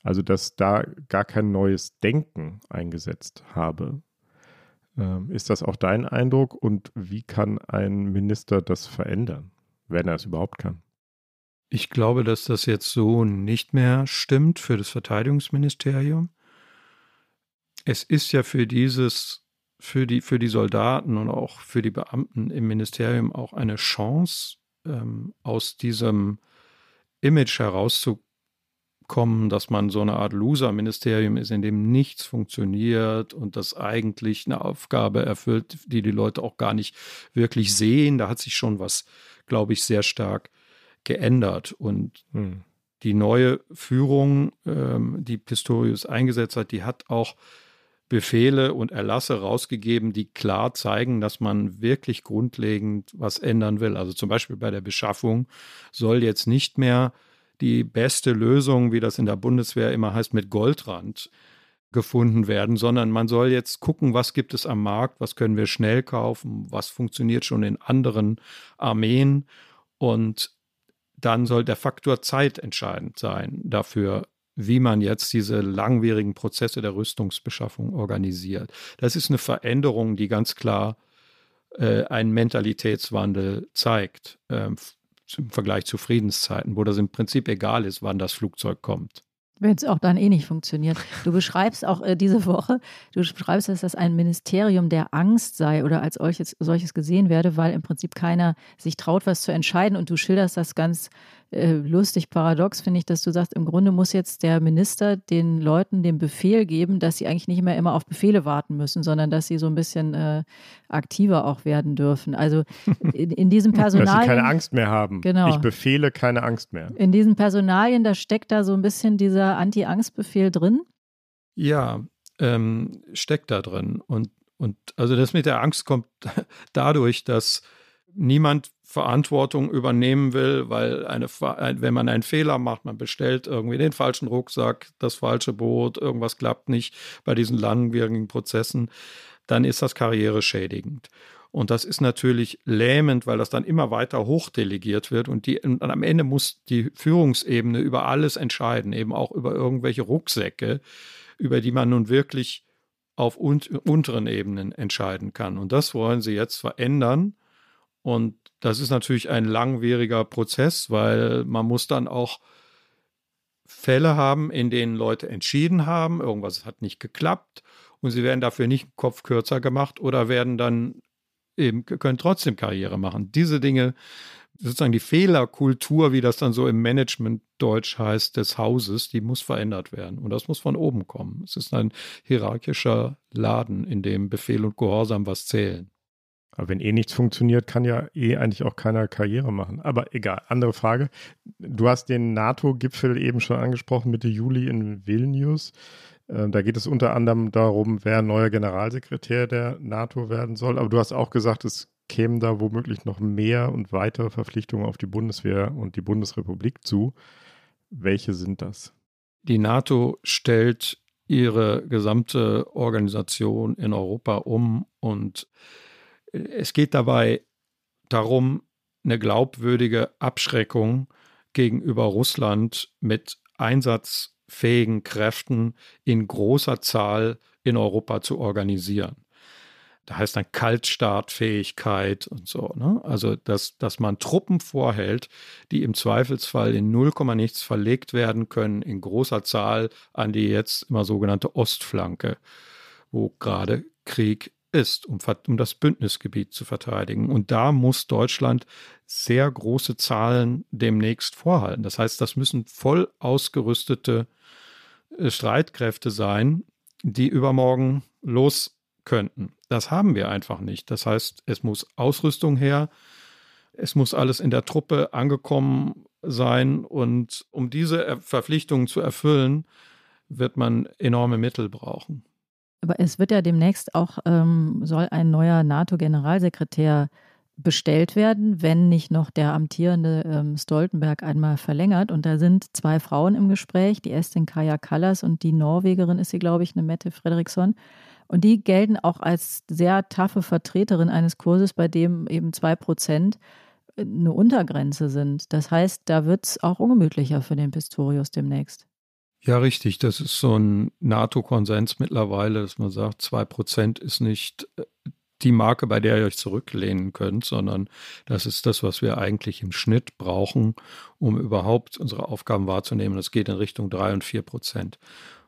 Also, dass da gar kein neues Denken eingesetzt habe, ähm, ist das auch dein Eindruck und wie kann ein Minister das verändern, wenn er es überhaupt kann? Ich glaube, dass das jetzt so nicht mehr stimmt für das Verteidigungsministerium. Es ist ja für dieses, für die, für die Soldaten und auch für die Beamten im Ministerium auch eine Chance, ähm, aus diesem Image herauszukommen kommen, dass man so eine Art Loser-Ministerium ist, in dem nichts funktioniert und das eigentlich eine Aufgabe erfüllt, die die Leute auch gar nicht wirklich sehen. Da hat sich schon was, glaube ich, sehr stark geändert. Und hm. die neue Führung, ähm, die Pistorius eingesetzt hat, die hat auch Befehle und Erlasse rausgegeben, die klar zeigen, dass man wirklich grundlegend was ändern will. Also zum Beispiel bei der Beschaffung soll jetzt nicht mehr die beste Lösung, wie das in der Bundeswehr immer heißt, mit Goldrand gefunden werden, sondern man soll jetzt gucken, was gibt es am Markt, was können wir schnell kaufen, was funktioniert schon in anderen Armeen und dann soll der Faktor Zeit entscheidend sein dafür, wie man jetzt diese langwierigen Prozesse der Rüstungsbeschaffung organisiert. Das ist eine Veränderung, die ganz klar äh, einen Mentalitätswandel zeigt äh, im Vergleich zu Friedenszeiten, wo das im Prinzip egal ist, wann das Flugzeug kommt. Wenn es auch dann eh nicht funktioniert. Du beschreibst auch äh, diese Woche, du beschreibst, dass das ein Ministerium der Angst sei oder als solches, solches gesehen werde, weil im Prinzip keiner sich traut, was zu entscheiden. Und du schilderst das ganz äh, lustig paradox, finde ich, dass du sagst, im Grunde muss jetzt der Minister den Leuten den Befehl geben, dass sie eigentlich nicht mehr immer auf Befehle warten müssen, sondern dass sie so ein bisschen äh, aktiver auch werden dürfen. Also in, in diesem Personal. dass sie keine Angst mehr haben. Genau. Ich befehle keine Angst mehr. In diesen Personalien, da steckt da so ein bisschen dieser Anti-Angst-Befehl drin. Ja, ähm, steckt da drin. Und, und also das mit der Angst kommt dadurch, dass niemand Verantwortung übernehmen will, weil eine, wenn man einen Fehler macht, man bestellt irgendwie den falschen Rucksack, das falsche Boot, irgendwas klappt nicht bei diesen langwierigen Prozessen, dann ist das karriereschädigend. Und das ist natürlich lähmend, weil das dann immer weiter hochdelegiert wird und, die, und am Ende muss die Führungsebene über alles entscheiden, eben auch über irgendwelche Rucksäcke, über die man nun wirklich auf un unteren Ebenen entscheiden kann. Und das wollen sie jetzt verändern und das ist natürlich ein langwieriger Prozess, weil man muss dann auch Fälle haben, in denen Leute entschieden haben, irgendwas hat nicht geklappt und sie werden dafür nicht einen Kopf kürzer gemacht oder werden dann eben, können trotzdem Karriere machen. Diese Dinge, sozusagen die Fehlerkultur, wie das dann so im Management-Deutsch heißt, des Hauses, die muss verändert werden. Und das muss von oben kommen. Es ist ein hierarchischer Laden, in dem Befehl und Gehorsam was zählen. Aber wenn eh nichts funktioniert, kann ja eh eigentlich auch keiner Karriere machen. Aber egal, andere Frage. Du hast den NATO-Gipfel eben schon angesprochen, Mitte Juli in Vilnius. Ähm, da geht es unter anderem darum, wer neuer Generalsekretär der NATO werden soll. Aber du hast auch gesagt, es kämen da womöglich noch mehr und weitere Verpflichtungen auf die Bundeswehr und die Bundesrepublik zu. Welche sind das? Die NATO stellt ihre gesamte Organisation in Europa um und es geht dabei darum, eine glaubwürdige Abschreckung gegenüber Russland mit einsatzfähigen Kräften in großer Zahl in Europa zu organisieren. Da heißt dann Kaltstartfähigkeit und so. Ne? Also, dass, dass man Truppen vorhält, die im Zweifelsfall in 0, nichts verlegt werden können, in großer Zahl an die jetzt immer sogenannte Ostflanke, wo gerade Krieg ist, um, um das Bündnisgebiet zu verteidigen. Und da muss Deutschland sehr große Zahlen demnächst vorhalten. Das heißt, das müssen voll ausgerüstete äh, Streitkräfte sein, die übermorgen los könnten. Das haben wir einfach nicht. Das heißt, es muss Ausrüstung her, es muss alles in der Truppe angekommen sein und um diese Verpflichtungen zu erfüllen, wird man enorme Mittel brauchen. Aber es wird ja demnächst auch, ähm, soll ein neuer NATO-Generalsekretär bestellt werden, wenn nicht noch der amtierende ähm, Stoltenberg einmal verlängert. Und da sind zwei Frauen im Gespräch, die Estin Kaja Kallas und die Norwegerin ist sie, glaube ich, eine Mette Fredriksson. Und die gelten auch als sehr taffe Vertreterin eines Kurses, bei dem eben zwei Prozent eine Untergrenze sind. Das heißt, da wird es auch ungemütlicher für den Pistorius demnächst. Ja, richtig. Das ist so ein NATO-Konsens mittlerweile, dass man sagt, zwei Prozent ist nicht äh, die Marke, bei der ihr euch zurücklehnen könnt, sondern das ist das, was wir eigentlich im Schnitt brauchen, um überhaupt unsere Aufgaben wahrzunehmen. Das geht in Richtung drei und vier Prozent.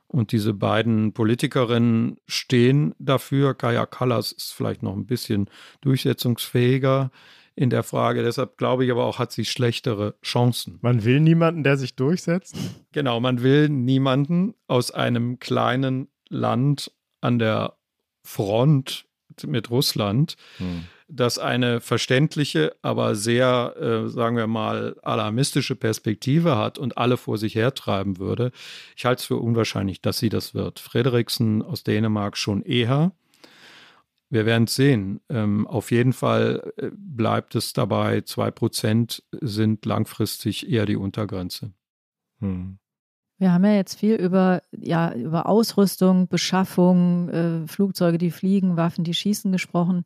Und diese beiden Politikerinnen stehen dafür. Kaya Kallas ist vielleicht noch ein bisschen durchsetzungsfähiger in der Frage. Deshalb glaube ich aber auch, hat sie schlechtere Chancen. Man will niemanden, der sich durchsetzt? Genau, man will niemanden aus einem kleinen Land an der Front mit Russland, hm. das eine verständliche, aber sehr, äh, sagen wir mal, alarmistische Perspektive hat und alle vor sich hertreiben würde. Ich halte es für unwahrscheinlich, dass sie das wird. Frederiksen aus Dänemark schon eher. Wir werden es sehen. Ähm, auf jeden Fall äh, bleibt es dabei, zwei Prozent sind langfristig eher die Untergrenze. Hm. Wir haben ja jetzt viel über, ja, über Ausrüstung, Beschaffung, äh, Flugzeuge, die fliegen, Waffen, die schießen gesprochen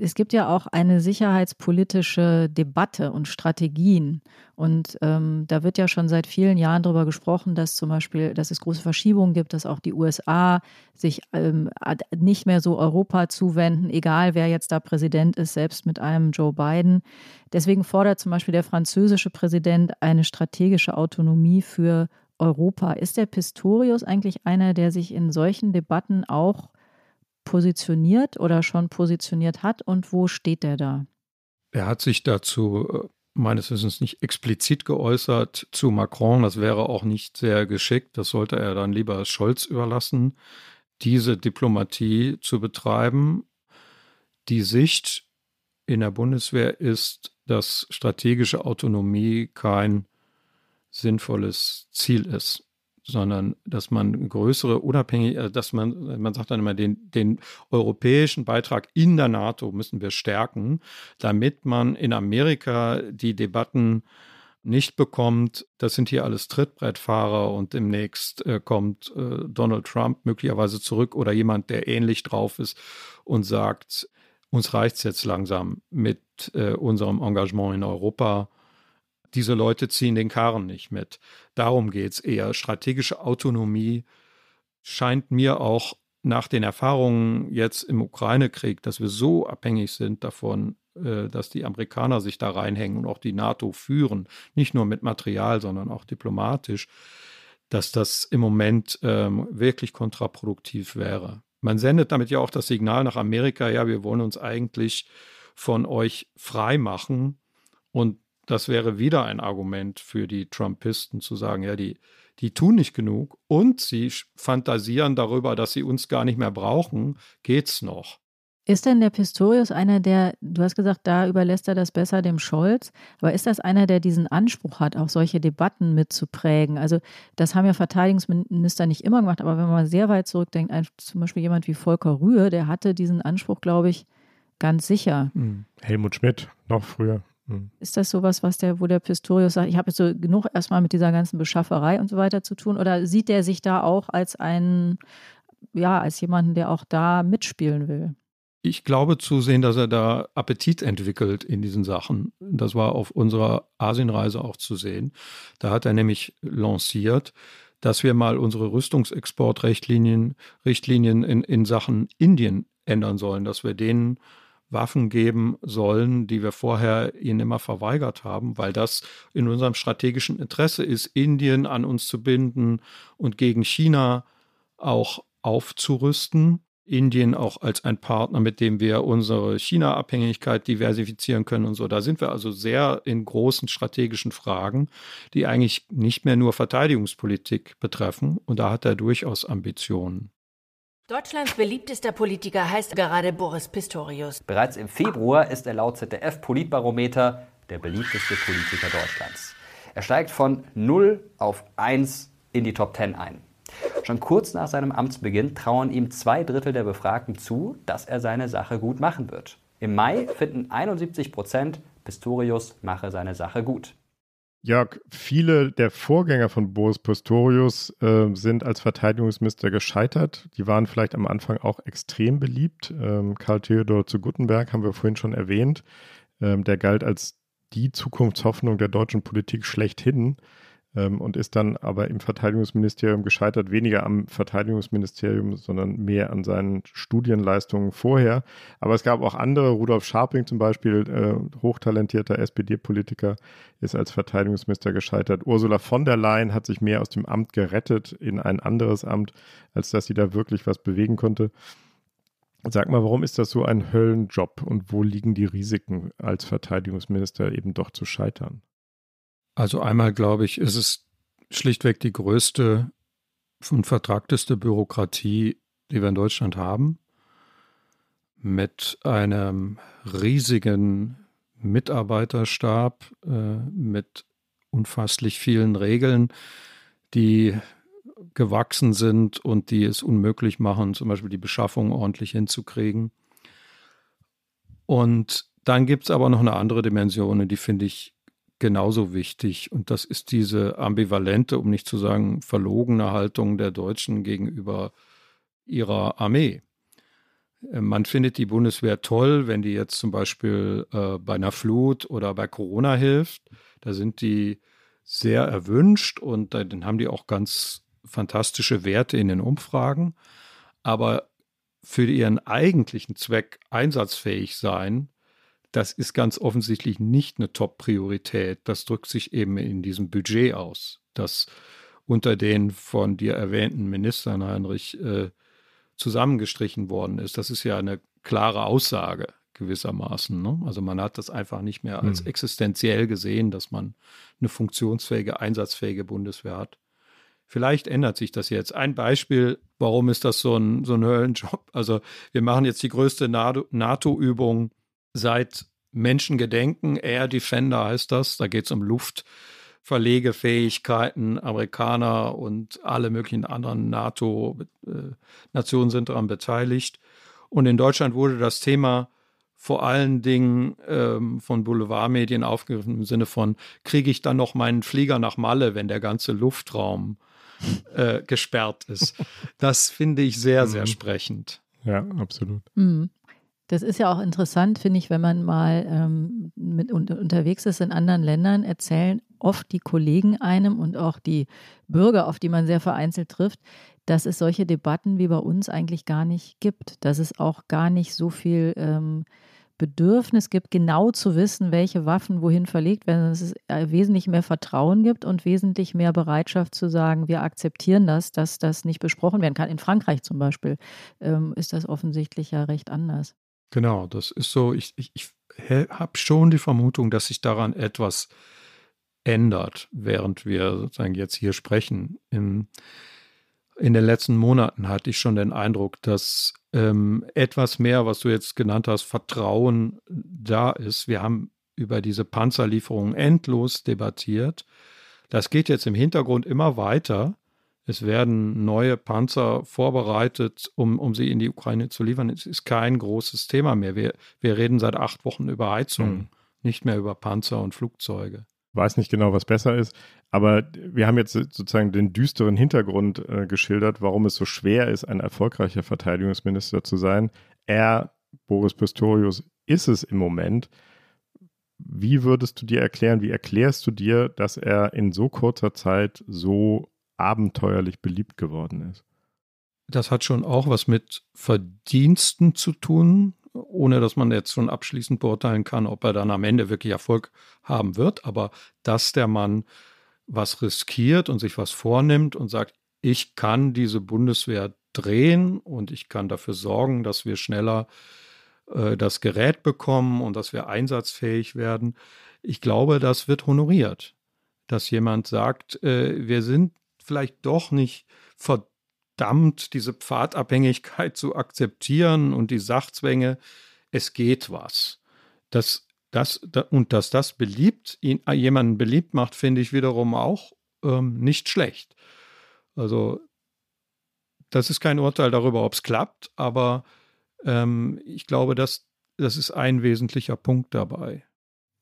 es gibt ja auch eine sicherheitspolitische Debatte und Strategien. Und ähm, da wird ja schon seit vielen Jahren darüber gesprochen, dass zum Beispiel, dass es große Verschiebungen gibt, dass auch die USA sich ähm, nicht mehr so Europa zuwenden, egal wer jetzt da Präsident ist, selbst mit einem Joe Biden. Deswegen fordert zum Beispiel der französische Präsident eine strategische Autonomie für Europa. Ist der Pistorius eigentlich einer, der sich in solchen Debatten auch positioniert oder schon positioniert hat und wo steht er da? Er hat sich dazu äh, meines Wissens nicht explizit geäußert zu Macron. Das wäre auch nicht sehr geschickt. Das sollte er dann lieber Scholz überlassen, diese Diplomatie zu betreiben. Die Sicht in der Bundeswehr ist, dass strategische Autonomie kein sinnvolles Ziel ist sondern dass man größere unabhängig, äh, dass man, man sagt dann immer, den, den europäischen Beitrag in der NATO müssen wir stärken, damit man in Amerika die Debatten nicht bekommt, das sind hier alles Trittbrettfahrer und demnächst äh, kommt äh, Donald Trump möglicherweise zurück oder jemand, der ähnlich drauf ist und sagt, uns reicht es jetzt langsam mit äh, unserem Engagement in Europa diese Leute ziehen den Karren nicht mit. Darum geht es eher. Strategische Autonomie scheint mir auch nach den Erfahrungen jetzt im Ukraine-Krieg, dass wir so abhängig sind davon, äh, dass die Amerikaner sich da reinhängen und auch die NATO führen, nicht nur mit Material, sondern auch diplomatisch, dass das im Moment ähm, wirklich kontraproduktiv wäre. Man sendet damit ja auch das Signal nach Amerika, ja, wir wollen uns eigentlich von euch frei machen und das wäre wieder ein Argument für die Trumpisten zu sagen, ja, die, die tun nicht genug und sie fantasieren darüber, dass sie uns gar nicht mehr brauchen, geht's noch. Ist denn der Pistorius einer, der, du hast gesagt, da überlässt er das besser dem Scholz, aber ist das einer, der diesen Anspruch hat, auch solche Debatten mitzuprägen? Also das haben ja Verteidigungsminister nicht immer gemacht, aber wenn man sehr weit zurückdenkt, zum Beispiel jemand wie Volker Rühe, der hatte diesen Anspruch, glaube ich, ganz sicher. Hm. Helmut Schmidt, noch früher. Hm. Ist das sowas, was der, wo der Pistorius sagt, ich habe jetzt so genug erstmal mit dieser ganzen Beschafferei und so weiter zu tun? Oder sieht der sich da auch als einen, ja, als jemanden, der auch da mitspielen will? Ich glaube zu sehen, dass er da Appetit entwickelt in diesen Sachen. Das war auf unserer Asienreise auch zu sehen. Da hat er nämlich lanciert, dass wir mal unsere Rüstungsexportrichtlinien Richtlinien in, in Sachen Indien ändern sollen, dass wir denen Waffen geben sollen, die wir vorher ihnen immer verweigert haben, weil das in unserem strategischen Interesse ist, Indien an uns zu binden und gegen China auch aufzurüsten. Indien auch als ein Partner, mit dem wir unsere China-Abhängigkeit diversifizieren können und so. Da sind wir also sehr in großen strategischen Fragen, die eigentlich nicht mehr nur Verteidigungspolitik betreffen. Und da hat er durchaus Ambitionen. Deutschlands beliebtester Politiker heißt gerade Boris Pistorius. Bereits im Februar ist er laut ZDF Politbarometer der beliebteste Politiker Deutschlands. Er steigt von 0 auf 1 in die Top 10 ein. Schon kurz nach seinem Amtsbeginn trauen ihm zwei Drittel der Befragten zu, dass er seine Sache gut machen wird. Im Mai finden 71 Prozent, Pistorius mache seine Sache gut. Jörg, viele der Vorgänger von Boris Pistorius äh, sind als Verteidigungsminister gescheitert. Die waren vielleicht am Anfang auch extrem beliebt. Ähm, Karl Theodor zu Guttenberg haben wir vorhin schon erwähnt. Ähm, der galt als die Zukunftshoffnung der deutschen Politik schlechthin ähm, und ist dann aber im Verteidigungsministerium gescheitert, weniger am Verteidigungsministerium, sondern mehr an seinen Studienleistungen vorher. Aber es gab auch andere, Rudolf Scharping zum Beispiel, äh, hochtalentierter SPD-Politiker, ist als Verteidigungsminister gescheitert. Ursula von der Leyen hat sich mehr aus dem Amt gerettet in ein anderes Amt, als dass sie da wirklich was bewegen konnte. Sag mal, warum ist das so ein Höllenjob und wo liegen die Risiken, als Verteidigungsminister eben doch zu scheitern? Also einmal glaube ich, ist es schlichtweg die größte und vertragteste Bürokratie, die wir in Deutschland haben, mit einem riesigen Mitarbeiterstab, äh, mit unfasslich vielen Regeln, die gewachsen sind und die es unmöglich machen, zum Beispiel die Beschaffung ordentlich hinzukriegen. Und dann gibt es aber noch eine andere Dimension, die finde ich genauso wichtig. Und das ist diese ambivalente, um nicht zu sagen verlogene Haltung der Deutschen gegenüber ihrer Armee. Äh, man findet die Bundeswehr toll, wenn die jetzt zum Beispiel äh, bei einer Flut oder bei Corona hilft. Da sind die sehr erwünscht und dann haben die auch ganz fantastische Werte in den Umfragen. Aber für ihren eigentlichen Zweck einsatzfähig sein, das ist ganz offensichtlich nicht eine Top-Priorität. Das drückt sich eben in diesem Budget aus, das unter den von dir erwähnten Ministern, Heinrich, äh, zusammengestrichen worden ist. Das ist ja eine klare Aussage gewissermaßen. Ne? Also man hat das einfach nicht mehr als hm. existenziell gesehen, dass man eine funktionsfähige, einsatzfähige Bundeswehr hat. Vielleicht ändert sich das jetzt. Ein Beispiel, warum ist das so ein, so ein Höllenjob? Also wir machen jetzt die größte NATO-Übung seit Menschengedenken. Air Defender heißt das. Da geht es um Luftverlegefähigkeiten. Amerikaner und alle möglichen anderen NATO-Nationen sind daran beteiligt. Und in Deutschland wurde das Thema vor allen Dingen ähm, von Boulevardmedien aufgegriffen im Sinne von, kriege ich dann noch meinen Flieger nach Malle, wenn der ganze Luftraum äh, gesperrt ist. Das finde ich sehr, sehr mhm. sprechend. Ja, absolut. Mhm. Das ist ja auch interessant, finde ich, wenn man mal ähm, mit un unterwegs ist in anderen Ländern, erzählen oft die Kollegen einem und auch die Bürger, auf die man sehr vereinzelt trifft, dass es solche Debatten wie bei uns eigentlich gar nicht gibt, dass es auch gar nicht so viel ähm, Bedürfnis gibt, genau zu wissen, welche Waffen wohin verlegt werden, dass es äh, wesentlich mehr Vertrauen gibt und wesentlich mehr Bereitschaft zu sagen, wir akzeptieren das, dass das nicht besprochen werden kann. In Frankreich zum Beispiel ähm, ist das offensichtlich ja recht anders. Genau, das ist so, ich, ich, ich habe schon die Vermutung, dass sich daran etwas ändert, während wir sozusagen jetzt hier sprechen. In, in den letzten Monaten hatte ich schon den Eindruck, dass ähm, etwas mehr, was du jetzt genannt hast, Vertrauen da ist. Wir haben über diese Panzerlieferungen endlos debattiert. Das geht jetzt im Hintergrund immer weiter. Es werden neue Panzer vorbereitet, um, um sie in die Ukraine zu liefern. Es ist kein großes Thema mehr. Wir, wir reden seit acht Wochen über Heizung, mhm. nicht mehr über Panzer und Flugzeuge. Weiß nicht genau, was besser ist, aber wir haben jetzt sozusagen den düsteren Hintergrund äh, geschildert, warum es so schwer ist, ein erfolgreicher Verteidigungsminister zu sein. Er, Boris Pistorius, ist es im Moment. Wie würdest du dir erklären, wie erklärst du dir, dass er in so kurzer Zeit so abenteuerlich beliebt geworden ist. Das hat schon auch was mit Verdiensten zu tun, ohne dass man jetzt schon abschließend beurteilen kann, ob er dann am Ende wirklich Erfolg haben wird. Aber dass der Mann was riskiert und sich was vornimmt und sagt, ich kann diese Bundeswehr drehen und ich kann dafür sorgen, dass wir schneller äh, das Gerät bekommen und dass wir einsatzfähig werden. Ich glaube, das wird honoriert, dass jemand sagt, äh, wir sind vielleicht doch nicht verdammt, diese Pfadabhängigkeit zu akzeptieren und die Sachzwänge. Es geht was. Das, das, und dass das beliebt, ihn, äh, jemanden beliebt macht, finde ich wiederum auch ähm, nicht schlecht. Also, das ist kein Urteil darüber, ob es klappt, aber ähm, ich glaube, dass, das ist ein wesentlicher Punkt dabei.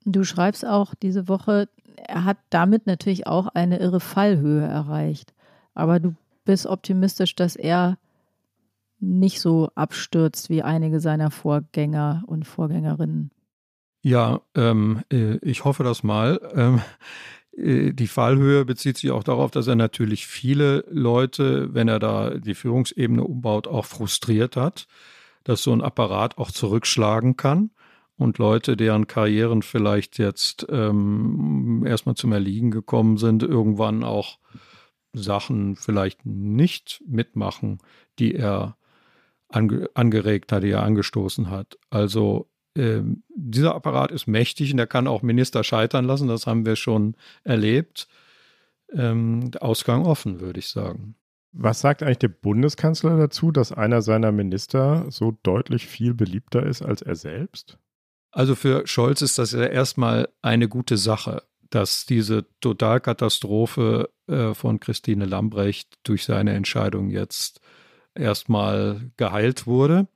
Du schreibst auch diese Woche, er hat damit natürlich auch eine irre Fallhöhe erreicht. Aber du bist optimistisch, dass er nicht so abstürzt wie einige seiner Vorgänger und Vorgängerinnen. Ja, ähm, äh, ich hoffe das mal. Ähm, äh, die Fallhöhe bezieht sich auch darauf, dass er natürlich viele Leute, wenn er da die Führungsebene umbaut, auch frustriert hat, dass so ein Apparat auch zurückschlagen kann und Leute, deren Karrieren vielleicht jetzt ähm, erstmal zum Erliegen gekommen sind, irgendwann auch Sachen vielleicht nicht mitmachen, die er ange angeregt hat, die er angestoßen hat. Also ähm, dieser Apparat ist mächtig und er kann auch Minister scheitern lassen. Das haben wir schon erlebt. Ähm, Ausgang offen, würde ich sagen. Was sagt eigentlich der Bundeskanzler dazu, dass einer seiner Minister so deutlich viel beliebter ist als er selbst? Also für Scholz ist das ja erstmal eine gute Sache, dass diese Totalkatastrophe äh, von Christine Lambrecht durch seine Entscheidung jetzt erstmal geheilt wurde.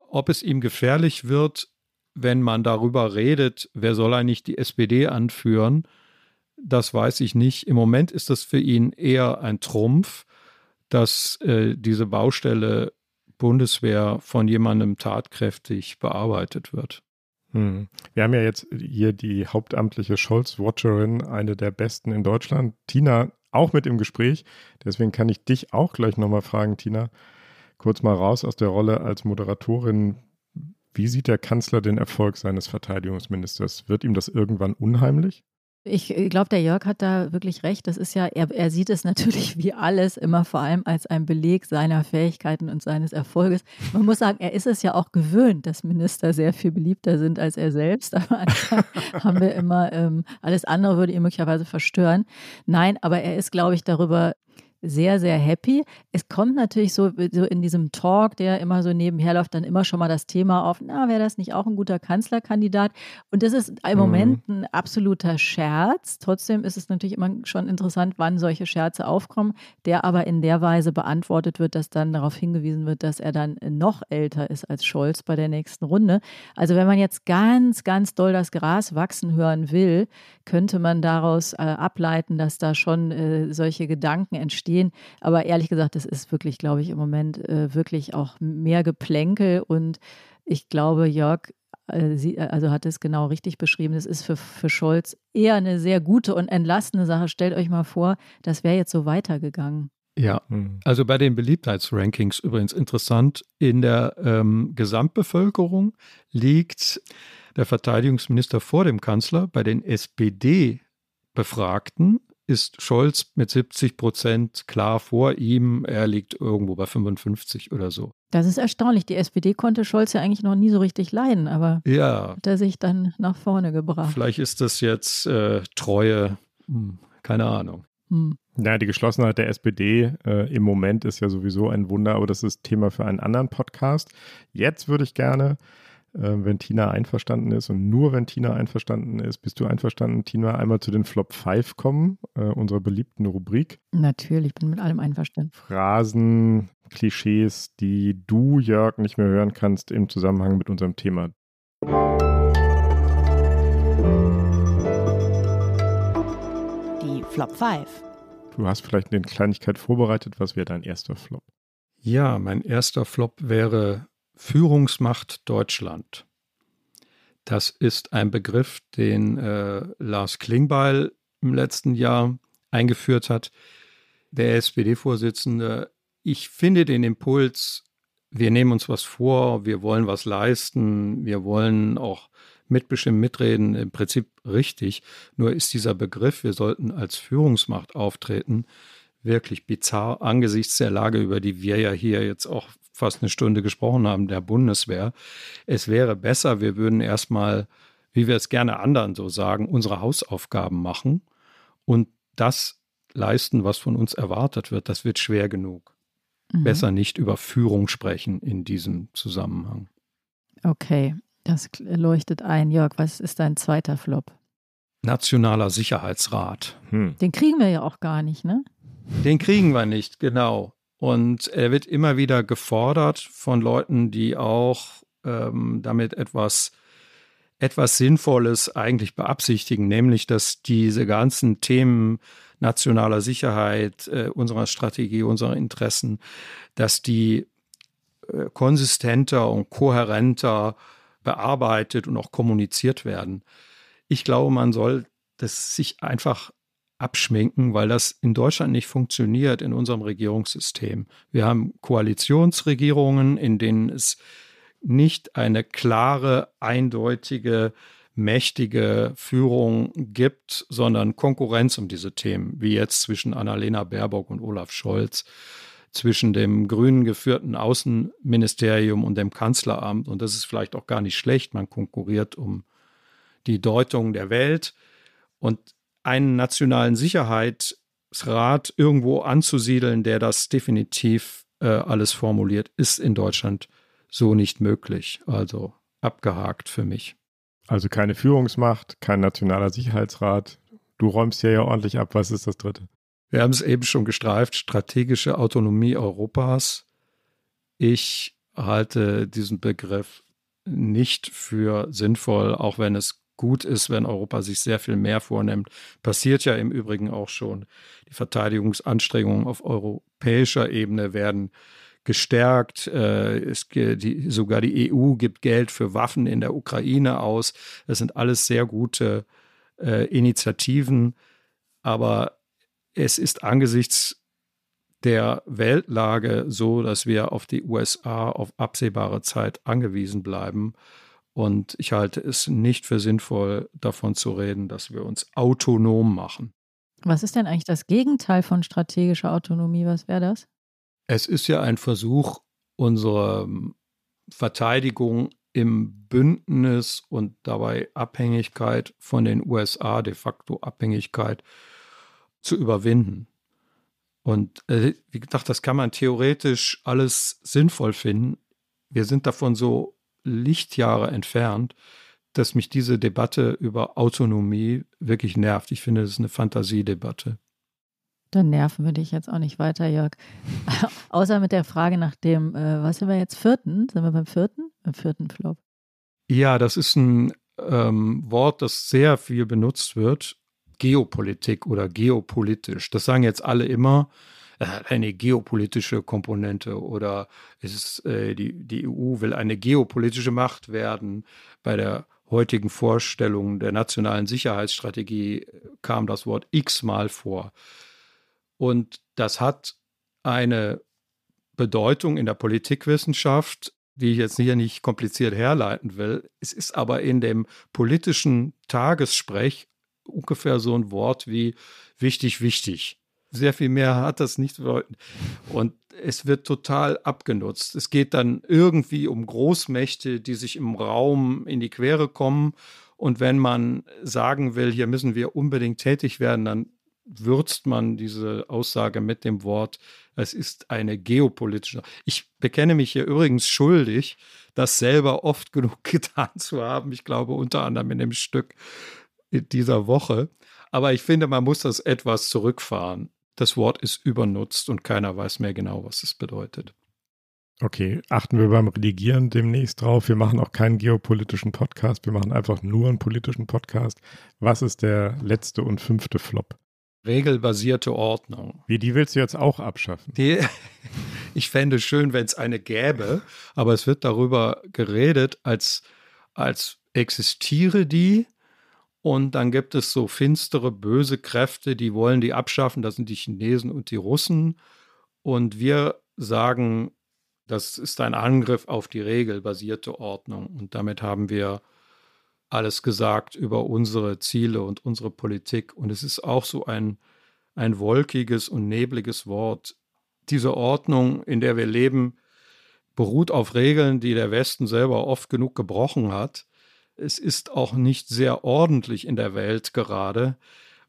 Ob es ihm gefährlich wird, wenn man darüber redet, wer soll eigentlich die SPD anführen, das weiß ich nicht. Im Moment ist das für ihn eher ein Trumpf, dass äh, diese Baustelle Bundeswehr von jemandem tatkräftig bearbeitet wird. Hm. Wir haben ja jetzt hier die hauptamtliche Scholz-Watcherin, eine der besten in Deutschland, Tina, auch mit im Gespräch. Deswegen kann ich dich auch gleich nochmal fragen, Tina, kurz mal raus aus der Rolle als Moderatorin. Wie sieht der Kanzler den Erfolg seines Verteidigungsministers? Wird ihm das irgendwann unheimlich? Ich glaube, der Jörg hat da wirklich recht. Das ist ja, er, er, sieht es natürlich wie alles immer vor allem als ein Beleg seiner Fähigkeiten und seines Erfolges. Man muss sagen, er ist es ja auch gewöhnt, dass Minister sehr viel beliebter sind als er selbst. Aber haben wir immer, ähm, alles andere würde ihn möglicherweise verstören. Nein, aber er ist, glaube ich, darüber sehr, sehr happy. Es kommt natürlich so, so in diesem Talk, der immer so nebenher läuft, dann immer schon mal das Thema auf, na, wäre das nicht auch ein guter Kanzlerkandidat? Und das ist im mhm. Moment ein absoluter Scherz. Trotzdem ist es natürlich immer schon interessant, wann solche Scherze aufkommen, der aber in der Weise beantwortet wird, dass dann darauf hingewiesen wird, dass er dann noch älter ist als Scholz bei der nächsten Runde. Also wenn man jetzt ganz, ganz doll das Gras wachsen hören will, könnte man daraus äh, ableiten, dass da schon äh, solche Gedanken entstehen gehen. Aber ehrlich gesagt, das ist wirklich, glaube ich, im Moment äh, wirklich auch mehr Geplänkel. Und ich glaube, Jörg äh, Sie, äh, also hat es genau richtig beschrieben. Das ist für, für Scholz eher eine sehr gute und entlastende Sache. Stellt euch mal vor, das wäre jetzt so weitergegangen. Ja, hm. also bei den Beliebtheitsrankings übrigens interessant. In der ähm, Gesamtbevölkerung liegt der Verteidigungsminister vor dem Kanzler. Bei den SPD-Befragten ist Scholz mit 70 Prozent klar vor ihm. Er liegt irgendwo bei 55 oder so. Das ist erstaunlich. Die SPD konnte Scholz ja eigentlich noch nie so richtig leiden, aber ja. hat er sich dann nach vorne gebracht. Vielleicht ist das jetzt äh, Treue, hm, keine Ahnung. Hm. Ja, die Geschlossenheit der SPD äh, im Moment ist ja sowieso ein Wunder, aber das ist Thema für einen anderen Podcast. Jetzt würde ich gerne wenn Tina einverstanden ist und nur wenn Tina einverstanden ist. Bist du einverstanden, Tina, einmal zu den Flop 5 kommen, äh, unserer beliebten Rubrik? Natürlich, bin mit allem einverstanden. Phrasen, Klischees, die du, Jörg, nicht mehr hören kannst im Zusammenhang mit unserem Thema. Die Flop 5. Du hast vielleicht eine Kleinigkeit vorbereitet. Was wäre dein erster Flop? Ja, mein erster Flop wäre Führungsmacht Deutschland. Das ist ein Begriff, den äh, Lars Klingbeil im letzten Jahr eingeführt hat. Der SPD-Vorsitzende, ich finde den Impuls, wir nehmen uns was vor, wir wollen was leisten, wir wollen auch mitbestimmen, mitreden, im Prinzip richtig. Nur ist dieser Begriff, wir sollten als Führungsmacht auftreten, wirklich bizarr angesichts der Lage, über die wir ja hier jetzt auch fast eine Stunde gesprochen haben, der Bundeswehr. Es wäre besser, wir würden erstmal, wie wir es gerne anderen so sagen, unsere Hausaufgaben machen und das leisten, was von uns erwartet wird. Das wird schwer genug. Mhm. Besser nicht über Führung sprechen in diesem Zusammenhang. Okay, das leuchtet ein. Jörg, was ist dein zweiter Flop? Nationaler Sicherheitsrat. Hm. Den kriegen wir ja auch gar nicht, ne? Den kriegen wir nicht, genau. Und er wird immer wieder gefordert von Leuten, die auch ähm, damit etwas, etwas Sinnvolles eigentlich beabsichtigen, nämlich dass diese ganzen Themen nationaler Sicherheit, äh, unserer Strategie, unserer Interessen, dass die äh, konsistenter und kohärenter bearbeitet und auch kommuniziert werden. Ich glaube, man soll das sich einfach abschminken, weil das in Deutschland nicht funktioniert in unserem Regierungssystem. Wir haben Koalitionsregierungen, in denen es nicht eine klare, eindeutige, mächtige Führung gibt, sondern Konkurrenz um diese Themen, wie jetzt zwischen Annalena Baerbock und Olaf Scholz. zwischen dem grünen geführten Außenministerium und dem Kanzleramt. Und das ist vielleicht auch gar nicht schlecht. Man konkurriert um die Deutung der Welt. Und einen nationalen Sicherheitsrat irgendwo anzusiedeln, der das definitiv äh, alles formuliert, ist in Deutschland so nicht möglich. Also abgehakt für mich. Also keine Führungsmacht, kein nationaler Sicherheitsrat. Du räumst hier ja ordentlich ab. Was ist das dritte? Wir haben es eben schon gestreift, strategische Autonomie Europas. Ich halte diesen Begriff nicht für sinnvoll, auch wenn es gut ist, wenn Europa sich sehr viel mehr vornimmt. Passiert ja im Übrigen auch schon. Die Verteidigungsanstrengungen auf europäischer Ebene werden gestärkt. Äh, es, die, sogar die EU gibt Geld für Waffen in der Ukraine aus. Das sind alles sehr gute äh, Initiativen. Aber es ist angesichts der Weltlage so, dass wir auf die USA auf absehbare Zeit angewiesen bleiben. Und ich halte es nicht für sinnvoll, davon zu reden, dass wir uns autonom machen. Was ist denn eigentlich das Gegenteil von strategischer Autonomie? Was wäre das? Es ist ja ein Versuch, unsere Verteidigung im Bündnis und dabei Abhängigkeit von den USA, de facto Abhängigkeit, zu überwinden. Und äh, wie gesagt, das kann man theoretisch alles sinnvoll finden. Wir sind davon so Lichtjahre entfernt, dass mich diese Debatte über Autonomie wirklich nervt. Ich finde, das ist eine Fantasiedebatte. Dann nerven wir dich jetzt auch nicht weiter, Jörg. Außer mit der Frage nach dem, äh, was sind wir jetzt, vierten? Sind wir beim vierten? Beim vierten Flop. Ja, das ist ein ähm, Wort, das sehr viel benutzt wird. Geopolitik oder geopolitisch. Das sagen jetzt alle immer. Eine geopolitische Komponente oder ist, äh, die, die EU will eine geopolitische Macht werden. Bei der heutigen Vorstellung der nationalen Sicherheitsstrategie äh, kam das Wort x-mal vor. Und das hat eine Bedeutung in der Politikwissenschaft, die ich jetzt hier nicht kompliziert herleiten will. Es ist aber in dem politischen Tagessprech ungefähr so ein Wort wie wichtig, wichtig. Sehr viel mehr hat das nicht bedeuten. Und es wird total abgenutzt. Es geht dann irgendwie um Großmächte, die sich im Raum in die Quere kommen. Und wenn man sagen will, hier müssen wir unbedingt tätig werden, dann würzt man diese Aussage mit dem Wort, es ist eine geopolitische. Ich bekenne mich hier übrigens schuldig, das selber oft genug getan zu haben. Ich glaube unter anderem in dem Stück dieser Woche. Aber ich finde, man muss das etwas zurückfahren. Das Wort ist übernutzt und keiner weiß mehr genau, was es bedeutet. Okay, achten wir beim Redigieren demnächst drauf. Wir machen auch keinen geopolitischen Podcast, wir machen einfach nur einen politischen Podcast. Was ist der letzte und fünfte Flop? regelbasierte Ordnung. Wie, die willst du jetzt auch abschaffen? Die, ich fände schön, wenn es eine gäbe, aber es wird darüber geredet, als, als existiere die und dann gibt es so finstere, böse Kräfte, die wollen die abschaffen, das sind die Chinesen und die Russen und wir sagen, das ist ein Angriff auf die regelbasierte Ordnung und damit haben wir alles gesagt über unsere Ziele und unsere Politik. Und es ist auch so ein, ein wolkiges und nebliges Wort. Diese Ordnung, in der wir leben, beruht auf Regeln, die der Westen selber oft genug gebrochen hat. Es ist auch nicht sehr ordentlich in der Welt gerade.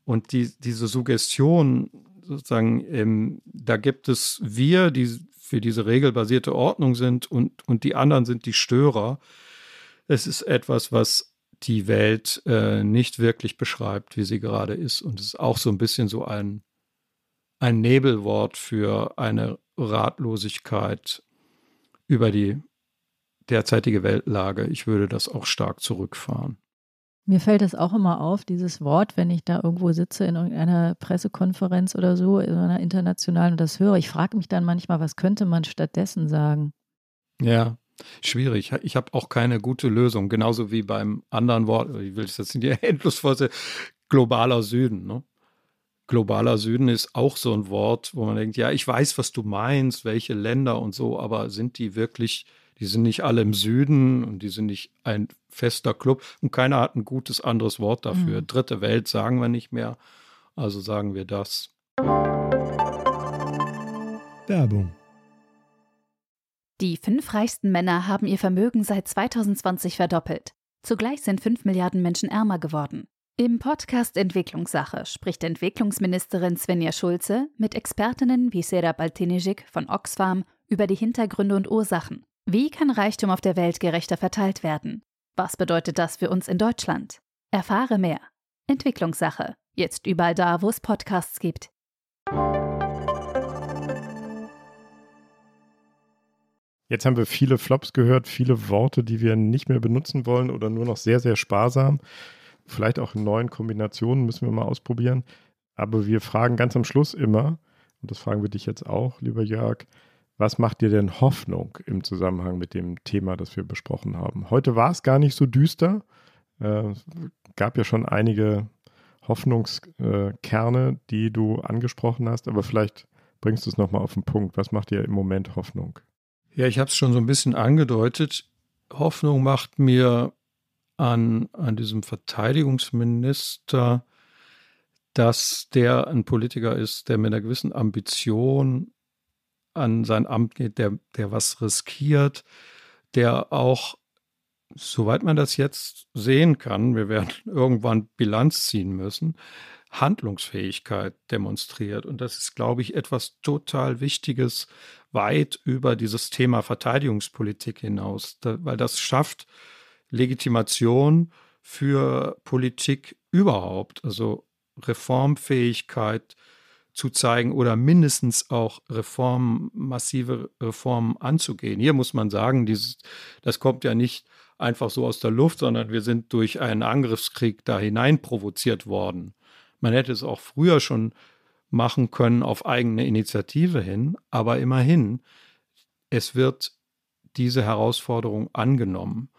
Und die, diese Suggestion, sozusagen, ähm, da gibt es wir, die für diese regelbasierte Ordnung sind, und, und die anderen sind die Störer. Es ist etwas, was die Welt äh, nicht wirklich beschreibt, wie sie gerade ist. Und es ist auch so ein bisschen so ein, ein Nebelwort für eine Ratlosigkeit über die derzeitige Weltlage. Ich würde das auch stark zurückfahren. Mir fällt es auch immer auf, dieses Wort, wenn ich da irgendwo sitze in irgendeiner Pressekonferenz oder so, in einer internationalen und das höre. Ich frage mich dann manchmal, was könnte man stattdessen sagen? Ja, Schwierig. Ich habe auch keine gute Lösung. Genauso wie beim anderen Wort, ich will das jetzt in die Endlosphase, globaler Süden. Ne? Globaler Süden ist auch so ein Wort, wo man denkt, ja, ich weiß, was du meinst, welche Länder und so, aber sind die wirklich, die sind nicht alle im Süden und die sind nicht ein fester Club und keiner hat ein gutes anderes Wort dafür. Mhm. Dritte Welt sagen wir nicht mehr, also sagen wir das. Werbung. Die fünf reichsten Männer haben ihr Vermögen seit 2020 verdoppelt. Zugleich sind fünf Milliarden Menschen ärmer geworden. Im Podcast Entwicklungssache spricht Entwicklungsministerin Svenja Schulze mit Expertinnen wie Serap Altinejik von Oxfam über die Hintergründe und Ursachen. Wie kann Reichtum auf der Welt gerechter verteilt werden? Was bedeutet das für uns in Deutschland? Erfahre mehr. Entwicklungssache. Jetzt überall da, wo es Podcasts gibt. Jetzt haben wir viele Flops gehört, viele Worte, die wir nicht mehr benutzen wollen oder nur noch sehr, sehr sparsam. Vielleicht auch in neuen Kombinationen müssen wir mal ausprobieren. Aber wir fragen ganz am Schluss immer, und das fragen wir dich jetzt auch, lieber Jörg, was macht dir denn Hoffnung im Zusammenhang mit dem Thema, das wir besprochen haben? Heute war es gar nicht so düster. Äh, gab ja schon einige Hoffnungskerne, die du angesprochen hast, aber vielleicht bringst du es nochmal auf den Punkt. Was macht dir im Moment Hoffnung? Ja, ich habe es schon so ein bisschen angedeutet. Hoffnung macht mir an, an diesem Verteidigungsminister, dass der ein Politiker ist, der mit einer gewissen Ambition an sein Amt geht, der, der was riskiert, der auch, soweit man das jetzt sehen kann, wir werden irgendwann Bilanz ziehen müssen, Handlungsfähigkeit demonstriert. Und das ist, glaube ich, etwas total Wichtiges, weit über dieses Thema Verteidigungspolitik hinaus, da, weil das schafft Legitimation für Politik überhaupt, also Reformfähigkeit zu zeigen oder mindestens auch Reformen, massive Reformen anzugehen. Hier muss man sagen, dieses, das kommt ja nicht einfach so aus der Luft, sondern wir sind durch einen Angriffskrieg da hinein provoziert worden. Man hätte es auch früher schon machen können auf eigene Initiative hin, aber immerhin, es wird diese Herausforderung angenommen.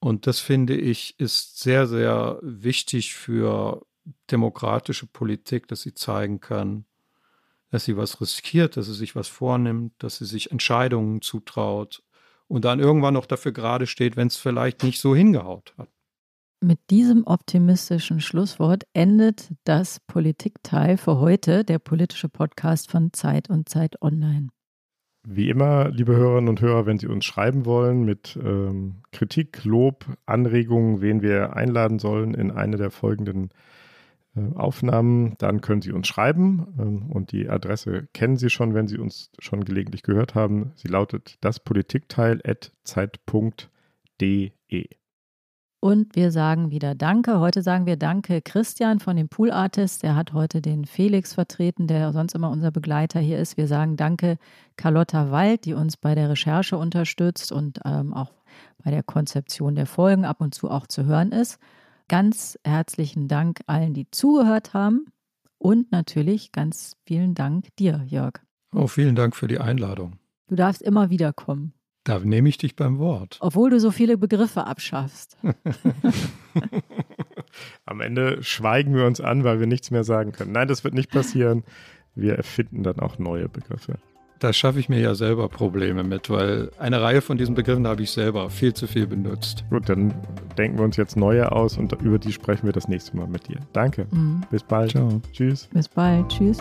Und das finde ich ist sehr, sehr wichtig für demokratische Politik, dass sie zeigen kann, dass sie was riskiert, dass sie sich was vornimmt, dass sie sich Entscheidungen zutraut und dann irgendwann noch dafür gerade steht, wenn es vielleicht nicht so hingehaut hat. Mit diesem optimistischen Schlusswort endet das Politikteil für heute, der politische Podcast von Zeit und Zeit Online. Wie immer, liebe Hörerinnen und Hörer, wenn Sie uns schreiben wollen mit ähm, Kritik, Lob, Anregungen, wen wir einladen sollen in eine der folgenden Aufnahmen, dann können Sie uns schreiben ähm, und die Adresse kennen Sie schon, wenn Sie uns schon gelegentlich gehört haben. Sie lautet daspolitikteil.zeit.de. Und wir sagen wieder Danke. Heute sagen wir Danke Christian von den Pool Artists. Der hat heute den Felix vertreten, der sonst immer unser Begleiter hier ist. Wir sagen Danke Carlotta Wald, die uns bei der Recherche unterstützt und ähm, auch bei der Konzeption der Folgen ab und zu auch zu hören ist. Ganz herzlichen Dank allen, die zugehört haben. Und natürlich ganz vielen Dank dir, Jörg. Oh, vielen Dank für die Einladung. Du darfst immer wieder kommen. Da nehme ich dich beim Wort. Obwohl du so viele Begriffe abschaffst. Am Ende schweigen wir uns an, weil wir nichts mehr sagen können. Nein, das wird nicht passieren. Wir erfinden dann auch neue Begriffe. Da schaffe ich mir ja selber Probleme mit, weil eine Reihe von diesen Begriffen habe ich selber viel zu viel benutzt. Gut, dann denken wir uns jetzt neue aus und über die sprechen wir das nächste Mal mit dir. Danke. Mhm. Bis bald. Ciao. Tschüss. Bis bald. Tschüss.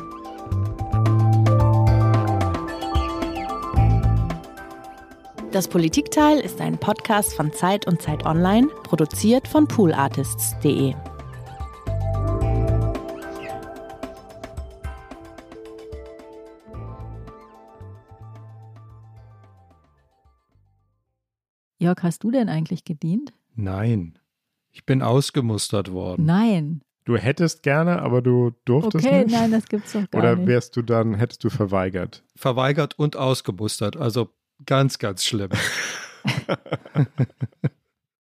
Das Politikteil ist ein Podcast von Zeit und Zeit Online, produziert von poolartists.de. Jörg, hast du denn eigentlich gedient? Nein. Ich bin ausgemustert worden. Nein. Du hättest gerne, aber du durftest okay, nicht? nein, das gibt's doch gar Oder nicht. wärst du dann, hättest du verweigert? Verweigert und ausgemustert. Also ganz, ganz schlimm.